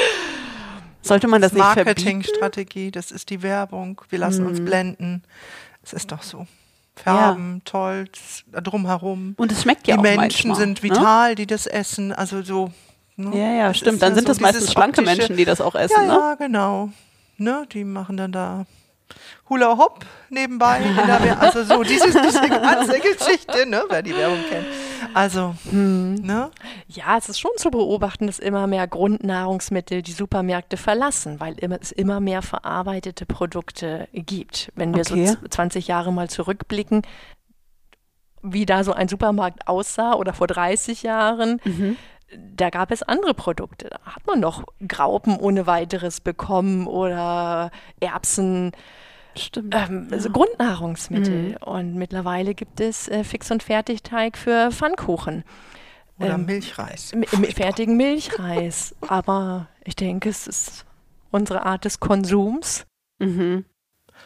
Sollte man das, Das nicht verbieten? Marketingstrategie, das ist die Werbung. Wir lassen uns Hm. blenden. Es ist doch so. Farben, toll, das- drumherum. Und es schmeckt ja die auch Menschen manchmal, sind ne? vital, die das essen. Also so. Ne? Ja, ja, Das stimmt. Dann ja sind so das meistens schlanke Menschen, die das auch essen, Ja, ne? ja, genau. Ne, die machen dann da Hula Hop nebenbei. also so <laughs> dieses, diese ganze Geschichte, ne, wer die Werbung kennt. Also, Hm. ne? Ja, es ist schon zu beobachten, dass immer mehr Grundnahrungsmittel die Supermärkte verlassen, weil es immer mehr verarbeitete Produkte gibt. Wenn wir Okay. so z- 20 Jahre mal zurückblicken, wie da so ein Supermarkt aussah oder vor 30 Jahren, Mhm. da gab es andere Produkte. Da hat man noch Graupen ohne weiteres bekommen oder Erbsen, Stimmt. ähm, also Grundnahrungsmittel. Und mittlerweile gibt es äh, Fix- und Fertigteig für Pfannkuchen. Oder Ähm, Milchreis. Fertigen Milchreis. <laughs> Aber ich denke, es ist unsere Art des Konsums. Mhm.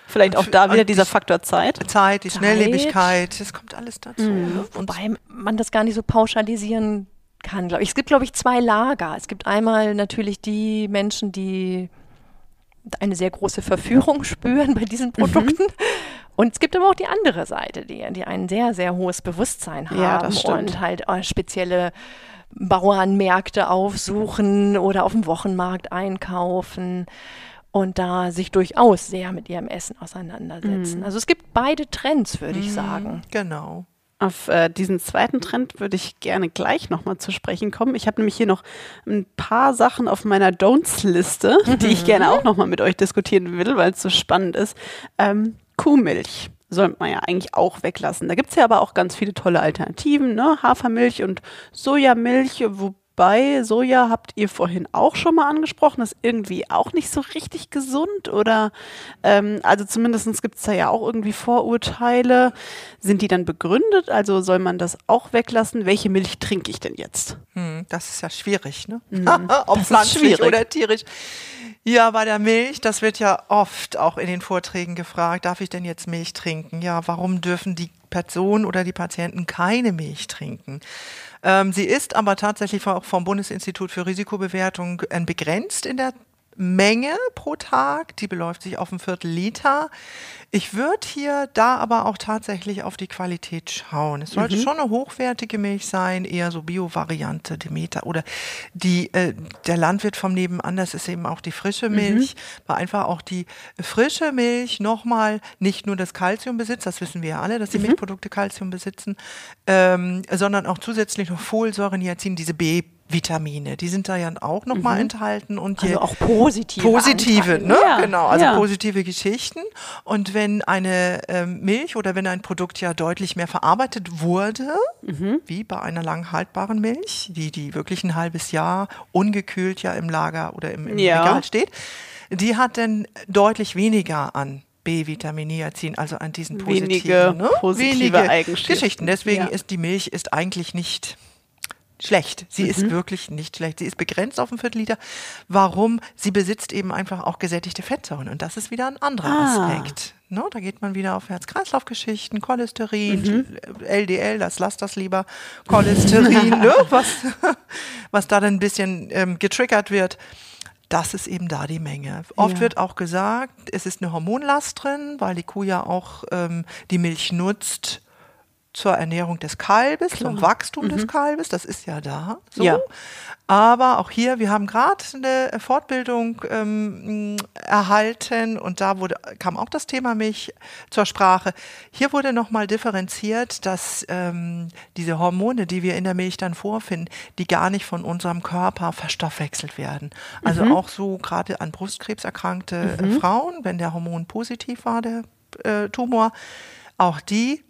Vielleicht auch da wieder dieser die- Faktor Zeit. Zeit, die Zeit. Schnelllebigkeit, das kommt alles dazu. Mhm. Und Wobei man das gar nicht so pauschalisieren kann, glaube ich. Es gibt, glaube ich, zwei Lager. Es gibt einmal natürlich die Menschen, die eine sehr große Verführung spüren bei diesen Produkten. Und es gibt aber auch die andere Seite, die, die ein sehr, sehr hohes Bewusstsein haben Ja, und halt äh, spezielle Bauernmärkte aufsuchen oder auf dem Wochenmarkt einkaufen und da sich durchaus sehr mit ihrem Essen auseinandersetzen. Also es gibt beide Trends, würde ich sagen. genau. Auf äh, diesen zweiten Trend würde ich gerne gleich nochmal zu sprechen kommen. Ich habe nämlich hier noch ein paar Sachen auf meiner Don'ts-Liste, <laughs> die ich gerne auch nochmal mit euch diskutieren will, weil es so spannend ist. Ähm, Kuhmilch sollte man ja eigentlich auch weglassen. Da gibt es ja aber auch ganz viele tolle Alternativen, ne? Hafermilch und Sojamilch, wobei Soja habt ihr vorhin auch schon mal angesprochen, ist irgendwie auch nicht so richtig gesund oder ähm, also zumindest gibt es da ja auch irgendwie Vorurteile. Sind die dann begründet? Also soll man das auch weglassen? Welche Milch trinke ich denn jetzt? Hm, das ist ja schwierig, ne? <laughs> Das Ob pflanzlich schwierig. oder tierisch. Ja, bei der Milch, das wird ja oft auch in den Vorträgen gefragt, darf ich denn jetzt Milch trinken? Ja, warum dürfen die Personen oder die Patienten keine Milch trinken? Ähm, sie ist aber tatsächlich auch vom Bundesinstitut für Risikobewertung äh, begrenzt in der Menge pro Tag, die beläuft sich auf ein Viertel Liter. Ich würde hier da aber auch tatsächlich auf die Qualität schauen. Es sollte schon eine hochwertige Milch sein, eher so Bio-Variante, Demeter oder die, äh, der Landwirt vom Nebenan, das ist eben auch die frische Milch, weil einfach auch die frische Milch nochmal nicht nur das Kalzium besitzt, das wissen wir ja alle, dass die Milchprodukte Kalzium besitzen, ähm, sondern auch zusätzlich noch Folsäure, Niacin, diese B Vitamine, die sind da ja auch nochmal enthalten und Also auch positive. positive, Anteile. ne? Ja, genau, also ja. positive Geschichten. Und wenn eine ähm, Milch oder wenn ein Produkt ja deutlich mehr verarbeitet wurde, Mhm. wie bei einer lang haltbaren Milch, die, die wirklich ein halbes Jahr ungekühlt ja im Lager oder im, im Ja. Regal steht, die hat dann deutlich weniger an B-Vitamin, Niacin, also an diesen positiven, Wenige ne? positive Wenige Eigenschaften. Geschichten. Deswegen ist die Milch ist eigentlich nicht schlecht. Sie Mhm. ist wirklich nicht schlecht. Sie ist begrenzt auf ein Viertel Liter. Warum? Sie besitzt eben einfach auch gesättigte Fettsäuren. Und das ist wieder ein anderer Ah. Aspekt. Ne, da geht man wieder auf Herz-Kreislauf-Geschichten, Cholesterin, Mhm. LDL, das lasst das lieber. Cholesterin, <laughs> ne, was, was da dann ein bisschen ähm, getriggert wird. das ist eben da die Menge. Oft Ja. wird auch gesagt, es ist eine Hormonlast drin, weil die Kuh ja auch ähm, die Milch nutzt zur Ernährung des Kalbes, zum Wachstum des Kalbes. Das ist ja da so. Ja. Aber auch hier, wir haben gerade eine Fortbildung ähm, erhalten und da wurde, kam auch das Thema Milch zur Sprache. Hier wurde nochmal differenziert, dass ähm, diese Hormone, die wir in der Milch dann vorfinden, die gar nicht von unserem Körper verstoffwechselt werden. Also auch so gerade an Brustkrebs erkrankte äh, Frauen, wenn der Hormon positiv war, der äh, Tumor, auch die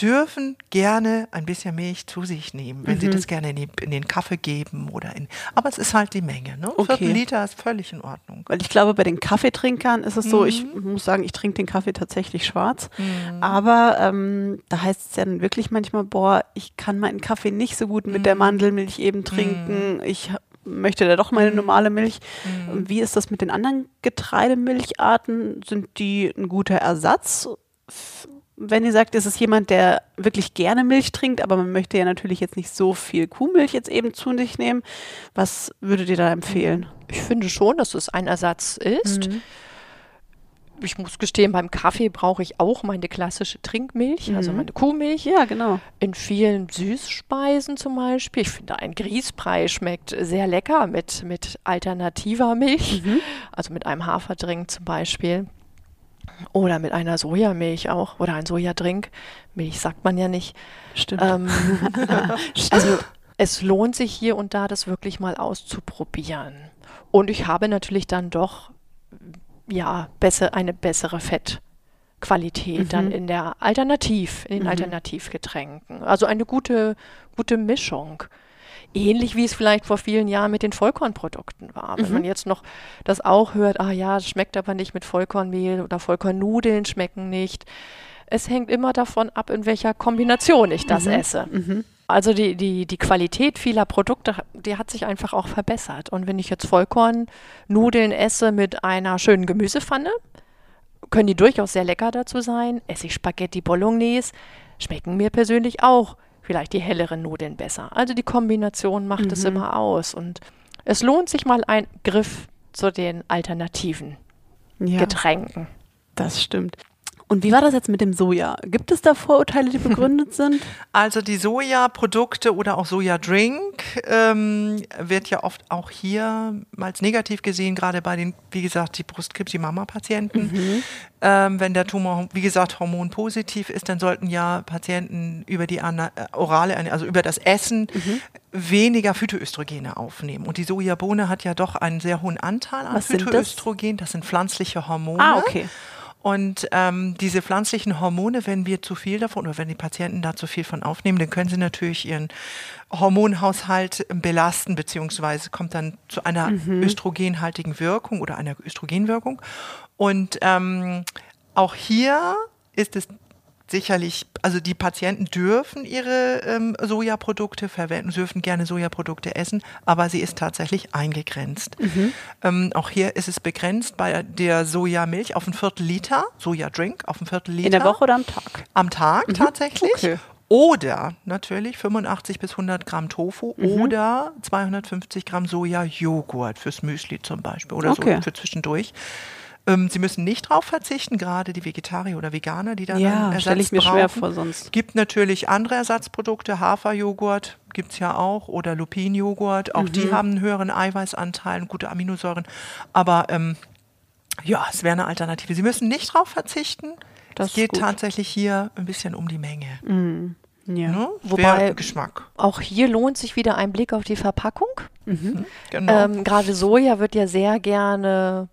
dürfen gerne ein bisschen Milch zu sich nehmen, wenn sie das gerne in, die, in den Kaffee geben oder in. Aber es ist halt die Menge. Ne? Okay. Viertel Liter ist völlig in Ordnung. Weil ich glaube, bei den Kaffeetrinkern ist es so, ich Mhm. muss sagen, ich trinke den Kaffee tatsächlich schwarz. Aber ähm, da heißt es ja dann wirklich manchmal, boah, ich kann meinen Kaffee nicht so gut mit Mhm. der Mandelmilch eben trinken. Ich möchte da doch meine Mhm. normale Milch. Wie ist das mit den anderen Getreidemilcharten? Sind die ein guter Ersatz? Wenn ihr sagt, es ist jemand, der wirklich gerne Milch trinkt, aber man möchte ja natürlich jetzt nicht so viel Kuhmilch jetzt eben zu sich nehmen, was würdet ihr da empfehlen? Ich finde schon, dass es ein Ersatz ist. Ich muss gestehen, beim Kaffee brauche ich auch meine klassische Trinkmilch, also meine Kuhmilch. Ja, genau. In vielen Süßspeisen zum Beispiel. Ich finde, ein Grießbrei schmeckt sehr lecker mit, mit alternativer Milch, also mit einem Haferdrink zum Beispiel. Oder mit einer Sojamilch auch. Oder ein Sojadrink. Milch sagt man ja nicht. Stimmt. Ähm, <laughs> <laughs> also es lohnt sich hier und da, das wirklich mal auszuprobieren. Und ich habe natürlich dann doch ja besser, eine bessere Fettqualität dann in der Alternativ, in den Alternativgetränken. Also eine gute, gute Mischung. Ähnlich wie es vielleicht vor vielen Jahren mit den Vollkornprodukten war. Wenn man jetzt noch das auch hört, ah ja, das schmeckt aber nicht mit Vollkornmehl oder Vollkornnudeln schmecken nicht. Es hängt immer davon ab, in welcher Kombination ich das esse. Also die, die, die Qualität vieler Produkte, die hat sich einfach auch verbessert. Und wenn ich jetzt Vollkornnudeln esse mit einer schönen Gemüsepfanne, können die durchaus sehr lecker dazu sein. Esse ich Spaghetti Bolognese, schmecken mir persönlich auch vielleicht die helleren Nudeln besser. Also die Kombination macht es immer aus. Und es lohnt sich mal ein Griff zu den alternativen ja, Getränken. das stimmt. Und wie war das jetzt mit dem Soja? Gibt es da Vorurteile, die begründet <laughs> sind? Also die Sojaprodukte oder auch Sojadrink ähm, wird ja oft auch hier als negativ gesehen, gerade bei den, wie gesagt, die Brustkrebs, die Mama-Patienten. Ähm, wenn der Tumor, wie gesagt, hormonpositiv ist, dann sollten ja Patienten über die ana äh, orale, also über das Essen weniger Phytoöstrogene aufnehmen. Und die Sojabohne hat ja doch einen sehr hohen Anteil an Was sind das? Phytoöstrogen. Das sind pflanzliche Hormone. Ah, okay. Und ähm, diese pflanzlichen Hormone, wenn wir zu viel davon oder wenn die Patienten da zu viel von aufnehmen, dann können sie natürlich ihren Hormonhaushalt belasten, beziehungsweise kommt dann zu einer östrogenhaltigen Wirkung oder einer Östrogenwirkung. Und ähm, auch hier ist es sicherlich, also die Patienten dürfen ihre ähm, Sojaprodukte verwenden, dürfen gerne Sojaprodukte essen, aber sie ist tatsächlich eingegrenzt. Ähm, auch hier ist es begrenzt bei der Sojamilch auf ein Viertel Liter, Sojadrink auf ein Viertel Liter. In der Woche oder am Tag? Am Tag tatsächlich. Okay. Oder natürlich 85 bis 100 Gramm Tofu oder 250 Gramm Soja-Joghurt fürs Müsli zum Beispiel oder Okay. so für zwischendurch. Ähm, Sie müssen nicht drauf verzichten, gerade die Vegetarier oder Veganer, die da Ja, Ersatz stelle ich mir schwer brauchen. vor sonst. Gibt natürlich andere Ersatzprodukte, Haferjoghurt gibt es ja auch oder Lupinjoghurt. Auch Mhm. die haben einen höheren Eiweißanteil und gute Aminosäuren. Aber ähm, ja, es wäre eine Alternative. Sie müssen nicht drauf verzichten. Das es geht gut. tatsächlich hier ein bisschen um die Menge. Ja. Ne? Wobei- Schwer Geschmack. Auch hier lohnt sich wieder ein Blick auf die Verpackung. Genau. Ähm, Gerade Soja wird ja sehr gerne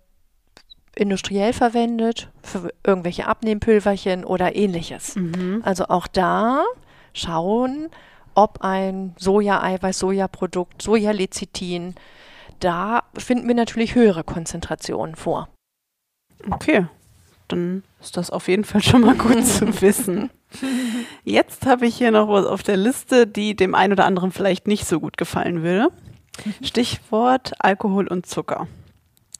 industriell verwendet, für irgendwelche Abnehmpülverchen oder ähnliches. Also auch da schauen, ob ein Soja-Eiweiß, Sojaprodukt, Sojalecithin, da finden wir natürlich höhere Konzentrationen vor. Okay, dann ist das auf jeden Fall schon mal gut <laughs> zu wissen. Jetzt habe ich hier noch was auf der Liste, die dem einen oder anderen vielleicht nicht so gut gefallen würde. <laughs> Stichwort Alkohol und Zucker.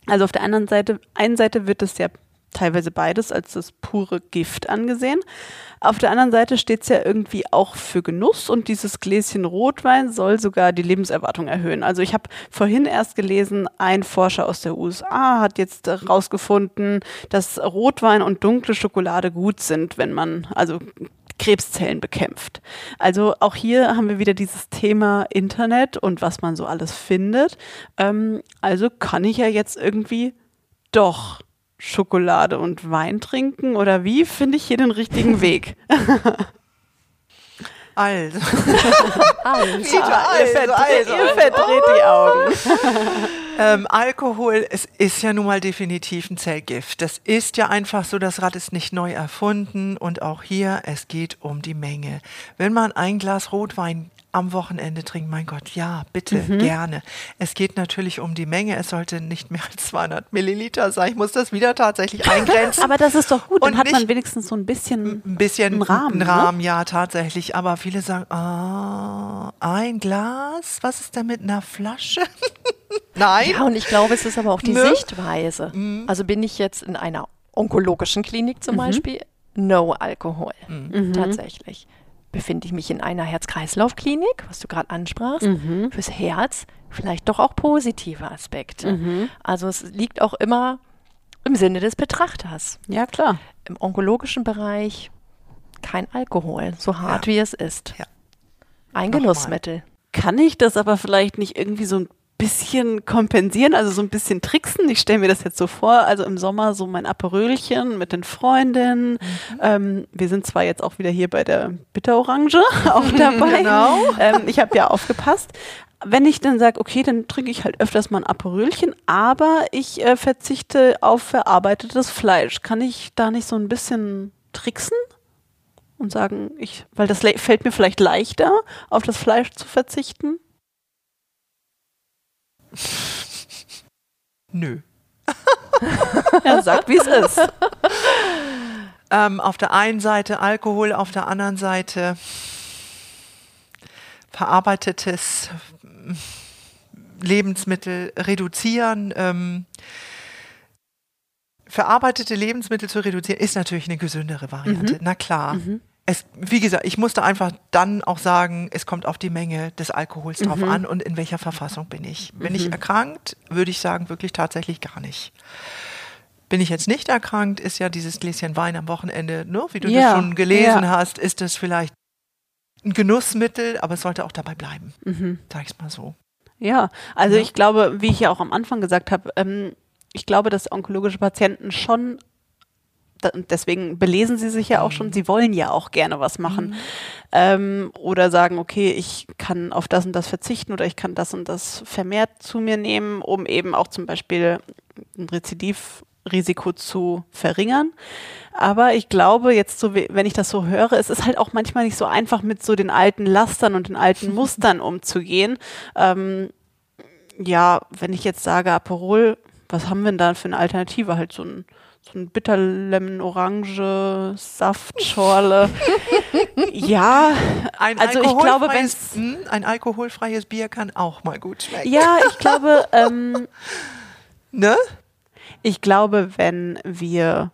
Also auf der anderen Seite, einen Seite wird es ja teilweise beides als das pure Gift angesehen. Auf der anderen Seite steht es ja irgendwie auch für Genuss und dieses Gläschen Rotwein soll sogar die Lebenserwartung erhöhen. Also ich habe vorhin erst gelesen, ein Forscher aus der USA hat jetzt herausgefunden, dass Rotwein und dunkle Schokolade gut sind, wenn man also Krebszellen bekämpft. Also auch hier haben wir wieder dieses Thema Internet und was man so alles findet. Ähm, also kann ich ja jetzt irgendwie doch Schokolade und Wein trinken oder wie finde ich hier den richtigen Weg? <laughs> Also. <laughs> Also. Ja, ihr, verdreht, ihr verdreht die Augen. <laughs> Ähm, Alkohol, es ist ja nun mal definitiv ein Zellgift. Das ist ja einfach so, das Rad ist nicht neu erfunden und auch hier, es geht um die Menge. Wenn man ein Glas Rotwein am Wochenende trinkt, mein Gott, ja, bitte, gerne. Es geht natürlich um die Menge. Es sollte nicht mehr als 200 Milliliter sein. Ich muss das wieder tatsächlich eingrenzen. <laughs> Aber das ist doch gut, dann Und hat man wenigstens so ein bisschen ein bisschen einen Rahmen. Ein ne? Rahmen, ja, tatsächlich. Aber viele sagen, ah, ein Glas? Was ist denn mit einer Flasche? <laughs> Nein. Ja, und ich glaube, es ist aber auch die Ne? Sichtweise. Also bin ich jetzt in einer onkologischen Klinik zum Beispiel, no Alkohol. Tatsächlich. Befinde ich mich in einer Herz-Kreislauf-Klinik, was du gerade ansprachst, fürs Herz, vielleicht doch auch positive Aspekte. Also es liegt auch immer im Sinne des Betrachters. Ja, klar. Im onkologischen Bereich kein Alkohol, so hart Ja. wie es ist. Ja. Ein Nochmal. Genussmittel. Kann ich das aber vielleicht nicht irgendwie so ein bisschen kompensieren, also so ein bisschen tricksen? Ich stelle mir das jetzt so vor, also im Sommer so mein Aperölchen mit den Freundinnen. Ähm, wir sind zwar jetzt auch wieder hier bei der Bitterorange <laughs> auch dabei. Genau. Ähm, ich habe ja aufgepasst. Wenn ich dann sage, okay, dann trinke ich halt öfters mal ein Aperölchen, aber ich äh, verzichte auf verarbeitetes Fleisch. Kann ich da nicht so ein bisschen tricksen? Und sagen, ich, weil das fällt mir vielleicht leichter, auf das Fleisch zu verzichten. Nö. Ja, <laughs> sagt, wie es ist. Ähm, auf der einen Seite Alkohol, auf der anderen Seite verarbeitetes Lebensmittel reduzieren. Ähm, verarbeitete Lebensmittel zu reduzieren ist natürlich eine gesündere Variante. Na klar. Es, wie gesagt, ich musste einfach dann auch sagen, es kommt auf die Menge des Alkohols drauf an und in welcher Verfassung bin ich. Bin ich erkrankt, würde ich sagen, wirklich tatsächlich gar nicht. Bin ich jetzt nicht erkrankt, ist ja dieses Gläschen Wein am Wochenende, ne, wie du Ja, das schon gelesen ja. hast, ist das vielleicht ein Genussmittel, aber es sollte auch dabei bleiben. Sag ich's mal so. Ja, also Ja. ich glaube, wie ich ja auch am Anfang gesagt habe, ähm, ich glaube, dass onkologische Patienten schon, und deswegen belesen sie sich ja auch schon, sie wollen ja auch gerne was machen. Ähm, oder sagen, okay, ich kann auf das und das verzichten oder ich kann das und das vermehrt zu mir nehmen, um eben auch zum Beispiel ein Rezidivrisiko zu verringern. Aber ich glaube, jetzt so, wenn ich das so höre, es ist halt auch manchmal nicht so einfach, mit so den alten Lastern und den alten <laughs> Mustern umzugehen. Ähm, ja, wenn ich jetzt sage Aperol, was haben wir denn da für eine Alternative? Halt so ein, so ein Bitterlemon, Orange, Saftschorle. <laughs> ja, Ein also ich glaube, wenn alkoholfreies- ein alkoholfreies Bier kann auch mal gut schmecken. ja, ich glaube, <laughs> ähm, Ne? ich glaube, wenn wir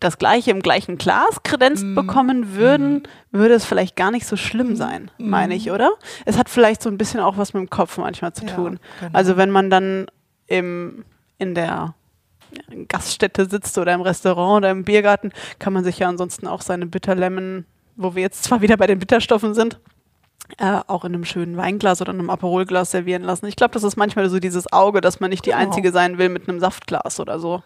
das Gleiche im gleichen Glas kredenzt Mm. bekommen würden, würde es vielleicht gar nicht so schlimm sein, meine ich, oder? Es hat vielleicht so ein bisschen auch was mit dem Kopf manchmal zu Ja, tun. genau. Also wenn man dann im, in der Gaststätte sitzt oder im Restaurant oder im Biergarten, kann man sich ja ansonsten auch seine Bitterlemon, wo wir jetzt zwar wieder bei den Bitterstoffen sind, äh, auch in einem schönen Weinglas oder einem Aperolglas servieren lassen. Ich glaube, das ist manchmal so dieses Auge, dass man nicht die Genau. Einzige sein will mit einem Saftglas oder so.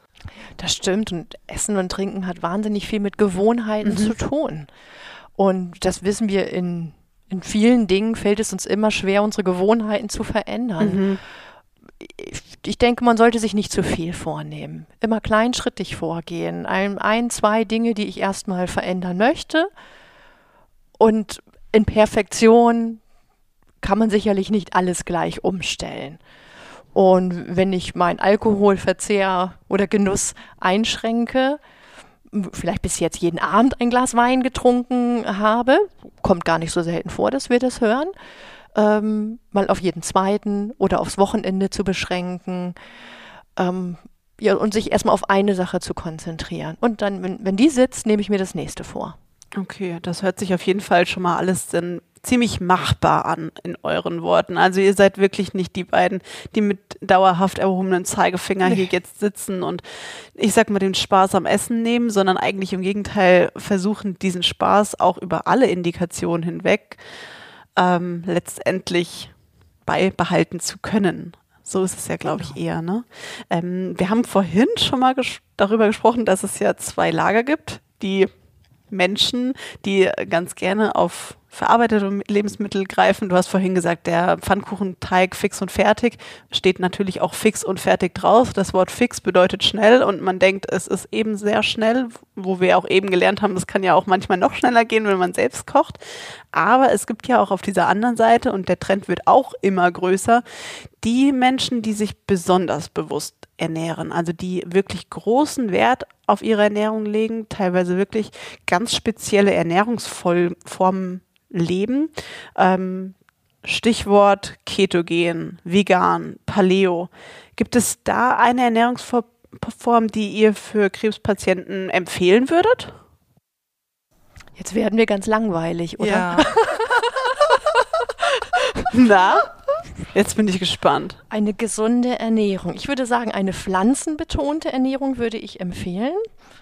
Das stimmt. Und Essen und Trinken hat wahnsinnig viel mit Gewohnheiten zu tun. Und das wissen wir in, in vielen Dingen fällt es uns immer schwer, unsere Gewohnheiten zu verändern. Ich, ich denke, man sollte sich nicht zu viel vornehmen. Immer kleinschrittig vorgehen. Ein, ein zwei Dinge, die ich erstmal verändern möchte. Und in Perfektion kann man sicherlich nicht alles gleich umstellen. Und wenn ich meinen Alkoholverzehr oder Genuss einschränke, vielleicht bis jetzt jeden Abend ein Glas Wein getrunken habe, kommt gar nicht so selten vor, dass wir das hören, ähm, mal auf jeden zweiten oder aufs Wochenende zu beschränken. Ähm, ja, und sich erstmal auf eine Sache zu konzentrieren. Und dann, wenn, wenn die sitzt, nehme ich mir das nächste vor. Okay, das hört sich auf jeden Fall schon mal alles dann ziemlich machbar an in euren Worten. Also ihr seid wirklich nicht die beiden, die mit dauerhaft erhobenen Zeigefinger nee. hier jetzt sitzen und ich sag mal den Spaß am Essen nehmen, sondern eigentlich im Gegenteil versuchen, diesen Spaß auch über alle Indikationen hinweg ähm, letztendlich beibehalten zu können. So ist es ja, glaube ich, genau. eher. Ne? Ähm, wir haben vorhin schon mal ges darüber gesprochen, dass es ja zwei Lager gibt. Die Menschen, die ganz gerne auf verarbeitete Lebensmittel greifen. Du hast vorhin gesagt, der Pfannkuchenteig fix und fertig steht natürlich auch fix und fertig drauf. Das Wort fix bedeutet schnell und man denkt, es ist eben sehr schnell, wo wir auch eben gelernt haben, das kann ja auch manchmal noch schneller gehen, wenn man selbst kocht. Aber es gibt ja auch auf dieser anderen Seite und der Trend wird auch immer größer, die Menschen, die sich besonders bewusst ernähren, also die wirklich großen Wert auf ihre Ernährung legen, teilweise wirklich ganz spezielle Ernährungsformen leben. Ähm, Stichwort Ketogen, Vegan, Paleo. Gibt es da eine Ernährungsform, die ihr für Krebspatienten empfehlen würdet? Jetzt werden wir ganz langweilig, oder? Ja. <laughs> Na? Jetzt bin ich gespannt. Eine gesunde Ernährung. Ich würde sagen, eine pflanzenbetonte Ernährung würde ich empfehlen.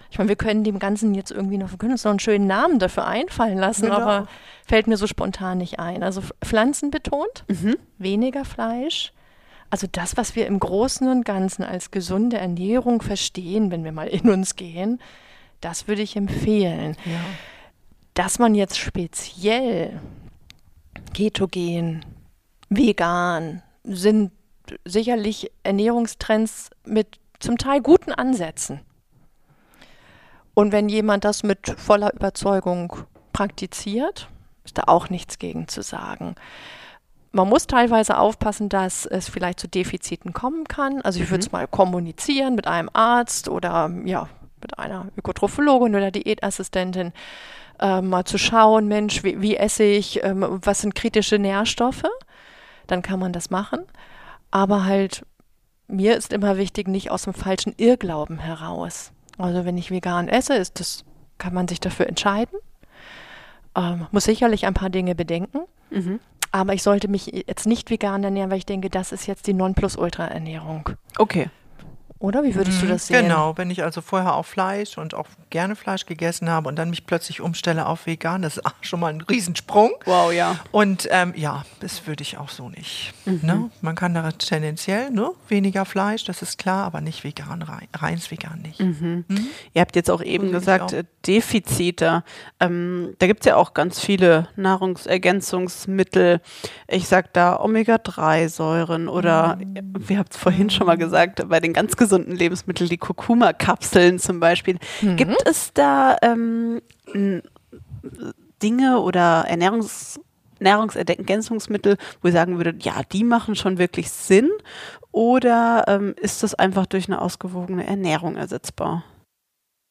Ich meine, wir können dem Ganzen jetzt irgendwie noch, wir können uns noch einen schönen Namen dafür einfallen lassen, genau. aber fällt mir so spontan nicht ein. Also pflanzenbetont, mhm. weniger Fleisch. Also das, was wir im Großen und Ganzen als gesunde Ernährung verstehen, wenn wir mal in uns gehen, das würde ich empfehlen. Ja. Dass man jetzt speziell ketogen, vegan sind sicherlich Ernährungstrends mit zum Teil guten Ansätzen. Und wenn jemand das mit voller Überzeugung praktiziert, ist da auch nichts gegen zu sagen. Man muss teilweise aufpassen, dass es vielleicht zu Defiziten kommen kann. Also ich würde es mhm. mal kommunizieren mit einem Arzt oder ja, mit einer Ökotrophologin oder Diätassistentin, äh, mal zu schauen, Mensch, wie, wie esse ich, ähm, was sind kritische Nährstoffe? Dann kann man das machen. Aber halt, mir ist immer wichtig, nicht aus dem falschen Irrglauben heraus. Also wenn ich vegan esse, ist das, kann man sich dafür entscheiden. Ähm, muss sicherlich ein paar Dinge bedenken. Mhm. Aber ich sollte mich jetzt nicht vegan ernähren, weil ich denke, das ist jetzt die Nonplusultra-Ernährung. Okay. Oder wie würdest du mhm, das sehen? Genau, wenn ich also vorher auch Fleisch und auch gerne Fleisch gegessen habe und dann mich plötzlich umstelle auf vegan, das ist schon mal ein Riesensprung. Wow, ja. Und ähm, ja, das würde ich auch so nicht. Mhm. Ne? Man kann da tendenziell ne, weniger Fleisch, das ist klar, aber nicht vegan, rein, reins vegan nicht. Mhm. Mhm. Ihr habt jetzt auch eben gesagt, auch. Defizite. Ähm, da gibt es ja auch ganz viele Nahrungsergänzungsmittel. Ich sag da Omega-3-Säuren oder, mhm. wir habt es vorhin schon mal gesagt, bei den ganz gesunden Lebensmitteln, die Kurkuma-Kapseln zum Beispiel. Mhm. Gibt es da ähm, Dinge oder Ernährungs Nahrungsergänzungsmittel, wo ihr sagen würdet, ja, die machen schon wirklich Sinn? Oder ähm, ist das einfach durch eine ausgewogene Ernährung ersetzbar?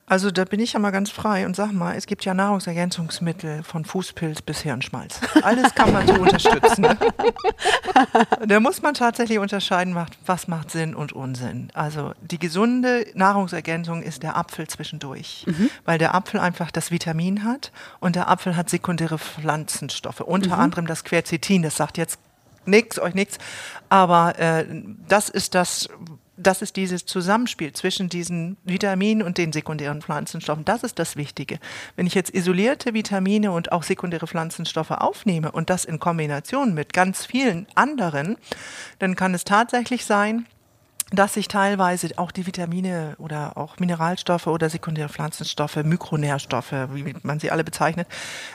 Also da bin ich ja mal ganz frei und sag mal, es gibt ja Nahrungsergänzungsmittel von Fußpilz bis Hirnschmalz. Alles kann man so <laughs> unterstützen. Ne? da muss man tatsächlich unterscheiden, was macht Sinn und Unsinn. Also die gesunde Nahrungsergänzung ist der Apfel zwischendurch, mhm. weil der Apfel einfach das Vitamin hat und der Apfel hat sekundäre Pflanzenstoffe, unter mhm. anderem das Quercetin. Das sagt jetzt nichts, euch nichts, aber äh, das ist das, das ist dieses Zusammenspiel zwischen diesen Vitaminen und den sekundären Pflanzenstoffen. Das ist das Wichtige. Wenn ich jetzt isolierte Vitamine und auch sekundäre Pflanzenstoffe aufnehme und das in Kombination mit ganz vielen anderen, dann kann es tatsächlich sein, dass sich teilweise auch die Vitamine oder auch Mineralstoffe oder sekundäre Pflanzenstoffe, Mikronährstoffe, wie man sie alle bezeichnet,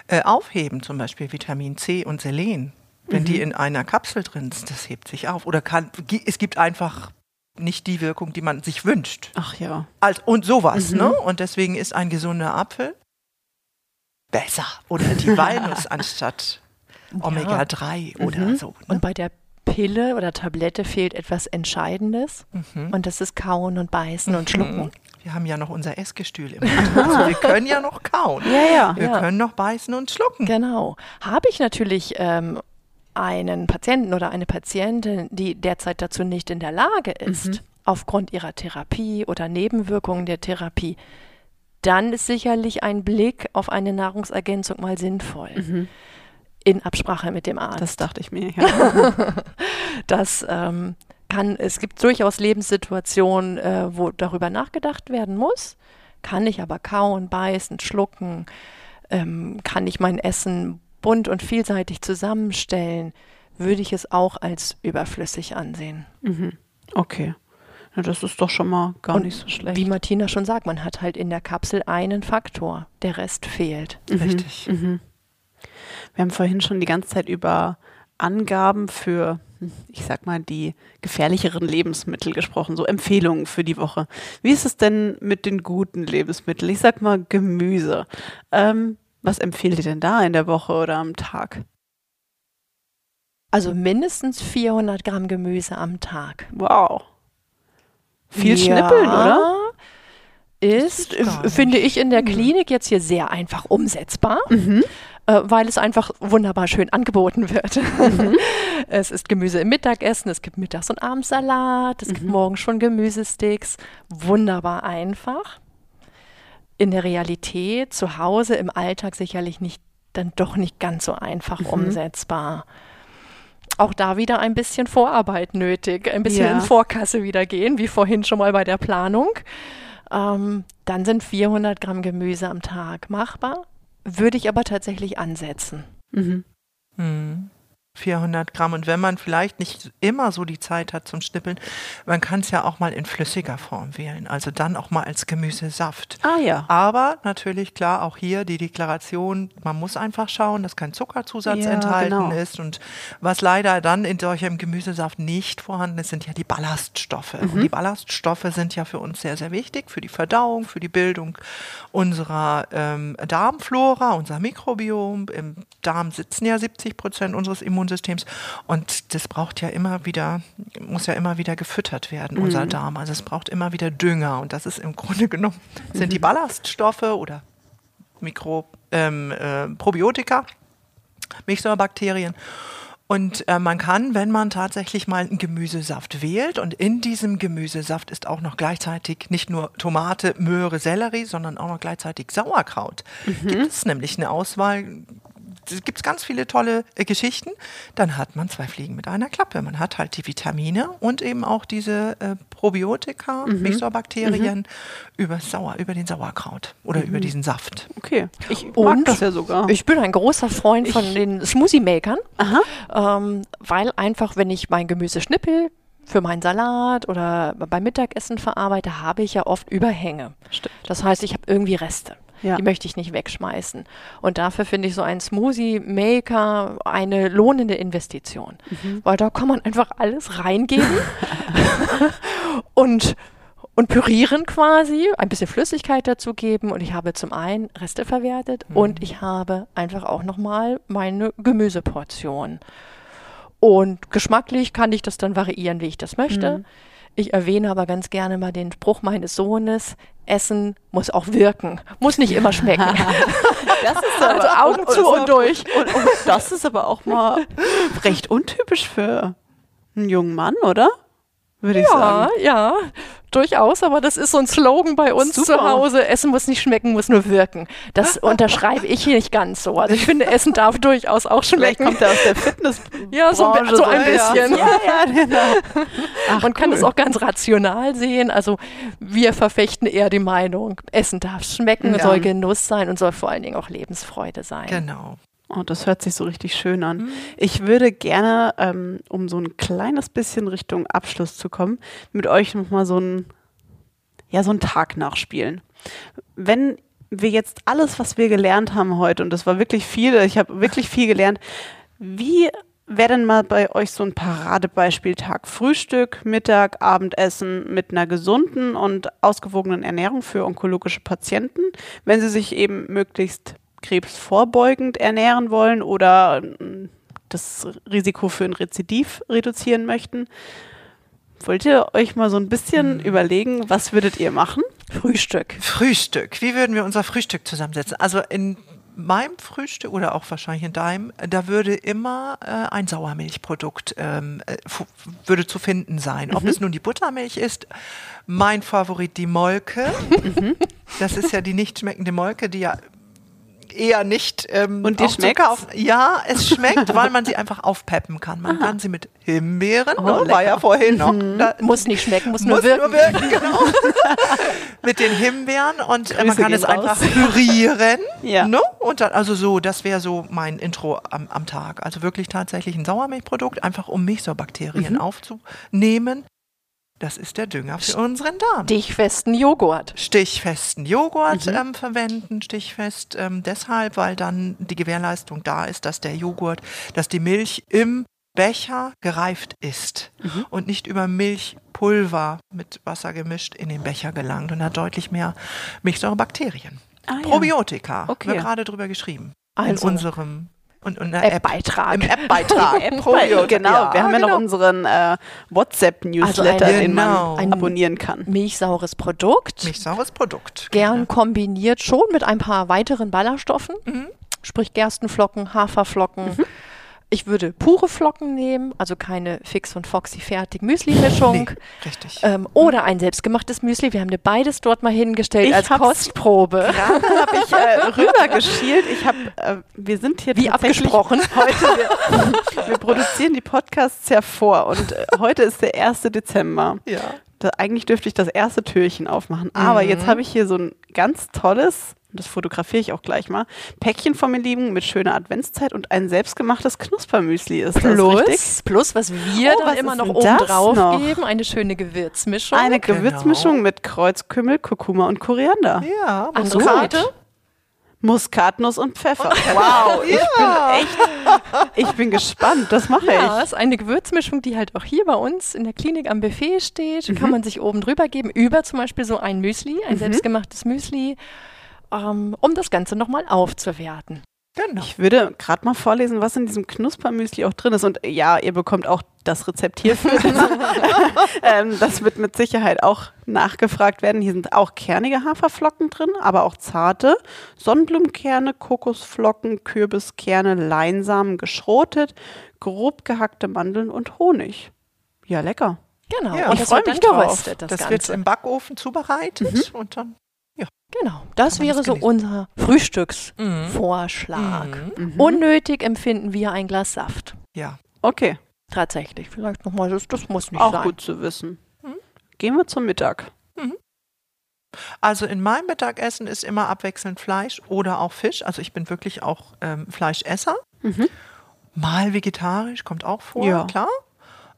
äh, aufheben, zum Beispiel Vitamin C und Selen. Wenn mhm. die in einer Kapsel drin sind, das hebt sich auf. Oder kann, es gibt einfach nicht die Wirkung, die man sich wünscht. Ach ja. Als, und sowas, mhm. ne? Und deswegen ist ein gesunder Apfel besser. Oder die <laughs> Walnuss anstatt Omega-3 oder mhm. so. Ne? Und bei der Pille oder Tablette fehlt etwas Entscheidendes. Mhm. Und das ist Kauen und Beißen und mhm. Schlucken. Wir haben ja noch unser Essgestühl im <laughs> also Wir können ja noch kauen. Ja, ja. Wir ja. können noch beißen und schlucken. Genau. Habe ich natürlich ähm, einen Patienten oder eine Patientin, die derzeit dazu nicht in der Lage ist, mhm. aufgrund ihrer Therapie oder Nebenwirkungen der Therapie, dann ist sicherlich ein Blick auf eine Nahrungsergänzung mal sinnvoll. Mhm. In Absprache mit dem Arzt. Das dachte ich mir, ja. <laughs> das ähm, kann, es gibt durchaus Lebenssituationen, äh, wo darüber nachgedacht werden muss. Kann ich aber kauen, beißen, schlucken? Ähm, kann ich mein Essen bunt und vielseitig zusammenstellen? Würde ich es auch als überflüssig ansehen. Mhm. Okay. Ja, das ist doch schon mal gar Und nicht so schlecht. Wie Martina schon sagt, man hat halt in der Kapsel einen Faktor, der Rest fehlt. Richtig. Mhm. Wir haben vorhin schon die ganze Zeit über Angaben für, ich sag mal, die gefährlicheren Lebensmittel gesprochen, so Empfehlungen für die Woche. Wie ist es denn mit den guten Lebensmitteln? Ich sag mal Gemüse. Ähm, was empfehlt ihr denn da in der Woche oder am Tag? Also mindestens 400 Gramm Gemüse am Tag. Wow. Viel Ja, schnippeln, oder? Ist, finde ich, in der Klinik jetzt hier sehr einfach umsetzbar, Mhm. äh, weil es einfach wunderbar schön angeboten wird. <laughs> es ist Gemüse im Mittagessen, es gibt Mittags- und Abendsalat, es gibt morgens schon Gemüsesticks. Wunderbar einfach. In der Realität, zu Hause, im Alltag sicherlich nicht, dann doch nicht ganz so einfach umsetzbar. Auch da wieder ein bisschen Vorarbeit nötig, ein bisschen Ja. in Vorkasse wieder gehen, wie vorhin schon mal bei der Planung. Ähm, dann sind 400 Gramm Gemüse am Tag machbar, würde ich aber tatsächlich ansetzen. Mhm. Hm. 400 Gramm. Und wenn man vielleicht nicht immer so die Zeit hat zum Schnippeln, man kann es ja auch mal in flüssiger Form wählen. Also dann auch mal als Gemüsesaft. Ah ja. Aber natürlich klar auch hier die Deklaration, man muss einfach schauen, dass kein Zuckerzusatz Ja, enthalten genau. ist. Und was leider dann in solchem Gemüsesaft nicht vorhanden ist, sind ja die Ballaststoffe. Mhm. Und die Ballaststoffe sind ja für uns sehr, sehr wichtig, für die Verdauung, für die Bildung unserer ähm, Darmflora, unser Mikrobiom. Im Darm sitzen ja 70 Prozent unseres Immunsystems und das braucht ja immer wieder, muss ja immer wieder gefüttert werden, unser Darm. Also es braucht immer wieder Dünger und das ist im Grunde genommen, sind die Ballaststoffe oder Mikro, ähm, äh, Probiotika, Milchsäurebakterien. Und äh, man kann, wenn man tatsächlich mal einen Gemüsesaft wählt und in diesem Gemüsesaft ist auch noch gleichzeitig nicht nur Tomate, Möhre, Sellerie, sondern auch noch gleichzeitig Sauerkraut. Gibt es nämlich eine Auswahl, es gibt ganz viele tolle äh, Geschichten, dann hat man zwei Fliegen mit einer Klappe. Man hat halt die Vitamine und eben auch diese äh, Probiotika, Milchsäurebakterien über Sauer, über den Sauerkraut oder über diesen Saft. Okay. Ich mag Und das ja sogar. Ich bin ein großer Freund von den Smoothie-Makern, ähm, weil einfach, wenn ich mein Gemüse schnippel, für meinen Salat oder beim Mittagessen verarbeite, habe ich ja oft Überhänge. Stimmt. Das heißt, ich habe irgendwie Reste. Ja. Die möchte ich nicht wegschmeißen. Und dafür finde ich so ein Smoothie-Maker eine lohnende Investition. Mhm. Weil da kann man einfach alles reingeben <laughs> und, und pürieren quasi, ein bisschen Flüssigkeit dazu geben. Und ich habe zum einen Reste verwertet Mhm. und ich habe einfach auch nochmal meine Gemüseportion. Und geschmacklich kann ich das dann variieren, wie ich das möchte. Mhm. Ich erwähne aber ganz gerne mal den Spruch meines Sohnes, Essen muss auch wirken, muss nicht immer schmecken. <laughs> Das ist <laughs> Also Augen zu und durch. <laughs> Und, und das ist aber auch mal recht untypisch für einen jungen Mann, oder? Würde ich Ja, sagen. ja, durchaus, aber das ist so ein Slogan bei uns Super. zu Hause. Essen muss nicht schmecken, muss nur wirken. Das <laughs> unterschreibe ich hier nicht ganz so. Also ich finde, Essen darf durchaus auch Vielleicht schmecken. kommt er aus der Fitness. Ja, so, so ein ja. bisschen. Ja, ja, <laughs> genau. Ach, Man kann es auch ganz rational sehen. Also wir verfechten eher die Meinung, Essen darf schmecken, Ja. soll Genuss sein und soll vor allen Dingen auch Lebensfreude sein. Genau. Oh, das hört sich so richtig schön an. Ich würde gerne, ähm, um so ein kleines bisschen Richtung Abschluss zu kommen, mit euch nochmal so ein, ja, so einen Tag nachspielen. Wenn wir jetzt alles, was wir gelernt haben heute, und das war wirklich viel, ich habe wirklich viel gelernt, wie wäre denn mal bei euch so ein Paradebeispieltag? Frühstück, Mittag, Abendessen mit einer gesunden und ausgewogenen Ernährung für onkologische Patienten, wenn sie sich eben möglichst krebsvorbeugend ernähren wollen oder mm, das Risiko für ein Rezidiv reduzieren möchten. Wollt ihr euch mal so ein bisschen überlegen, was würdet ihr machen? Frühstück. Frühstück. Wie würden wir unser Frühstück zusammensetzen? Also in meinem Frühstück oder auch wahrscheinlich in deinem, da würde immer äh, ein Sauermilchprodukt ähm, äh, würde zu finden sein. Ob es nun die Buttermilch ist, mein Favorit die Molke. <laughs> Das ist ja die nicht schmeckende Molke, die ja eher nicht. Ähm, Und schmeckt's? Auf, ja, es schmeckt, weil man sie einfach aufpeppen kann. Man kann sie mit Himbeeren, Oh, ne, war ja vorhin noch. Da, Muss nicht schmecken, muss, nur muss wirken. nur wirken, genau. <laughs> mit den Himbeeren und äh, man Grüße kann es gehen einfach raus. pürieren. <laughs> Ja. Ne? Und dann, also so, das wäre so mein Intro am, am Tag. Also wirklich tatsächlich ein Sauermilchprodukt, einfach um Milchsäurebakterien Mhm. aufzunehmen. Das ist der Dünger für unseren Darm. Dichtfesten Joghurt. Stichfesten Joghurt Mhm. ähm, verwenden, stichfest ähm, deshalb, weil dann die Gewährleistung da ist, dass der Joghurt, dass die Milch im Becher gereift ist Mhm. und nicht über Milchpulver mit Wasser gemischt in den Becher gelangt und hat deutlich mehr Milchsäurebakterien. Ah. Probiotika, Okay. haben wir gerade drüber geschrieben. Also. in unserem und, und. App-Beitrag. Im App-Beitrag. <laughs> App, genau, wir haben ja noch genau. unseren äh, WhatsApp-Newsletter, Also den Genau. man abonnieren kann. Milchsaures Produkt. Milchsaures Produkt. Gern kombiniert schon mit ein paar weiteren Ballaststoffen. Mhm. Sprich Gerstenflocken, Haferflocken. Ich würde pure Flocken nehmen, also keine Fix und Foxy fertig Müsli-Mischung. Nee, richtig. Ähm, oder ein selbstgemachtes Müsli. Wir haben dir beides dort mal hingestellt Ich als hab's Kostprobe. Gerade habe ich äh, rübergeschielt. Ich habe, äh, wir sind hier Wie abgesprochen. Heute, wir, wir produzieren die Podcasts ja vor und äh, heute ist der 1. Dezember. ja. Da, eigentlich dürfte ich das erste Türchen aufmachen. Aber jetzt habe ich hier so ein ganz tolles, und das fotografiere ich auch gleich mal, Päckchen von mir liegen mit schöner Adventszeit und ein selbstgemachtes Knuspermüsli. Ist das richtig? Plus, plus, was wir Oh, dann was immer noch oben drauf noch? geben, eine schöne Gewürzmischung. Eine Genau. Gewürzmischung mit Kreuzkümmel, Kurkuma und Koriander. Ja, Andere Muskat. Seite. Muskatnuss und Pfeffer. Wow, <laughs> ich bin echt, ich bin gespannt. Das mache Ja, ich. ist eine Gewürzmischung, die halt auch hier bei uns in der Klinik am Buffet steht. Mhm. Kann man sich oben drüber geben, über zum Beispiel so ein Müsli, ein selbstgemachtes Müsli, ähm, um das Ganze nochmal aufzuwerten. Genau. Ich würde gerade mal vorlesen, was in diesem Knuspermüsli auch drin ist. Und ja, ihr bekommt auch das Rezept hierfür. <laughs> ähm, das wird mit Sicherheit auch nachgefragt werden. Hier sind auch kernige Haferflocken drin, aber auch zarte Sonnenblumenkerne, Kokosflocken, Kürbiskerne, Leinsamen geschrotet, grob gehackte Mandeln und Honig. Ja, lecker. Genau. Ja, und ich das freu wird dann mich drauf. geröstet, das, Das, wird Ganze. im Backofen zubereitet und dann Genau. Das wäre das so unser Frühstücksvorschlag. Mhm. Unnötig empfinden wir ein Glas Saft. ja. Okay, Tatsächlich. Vielleicht nochmal, das, das muss nicht auch sein. gut zu wissen. Mhm. Gehen wir zum Mittag. Also in meinem Mittagessen ist immer abwechselnd Fleisch oder auch Fisch. Also ich bin wirklich auch ähm, Fleischesser. Mhm. Mal vegetarisch, kommt auch vor, Ja. klar.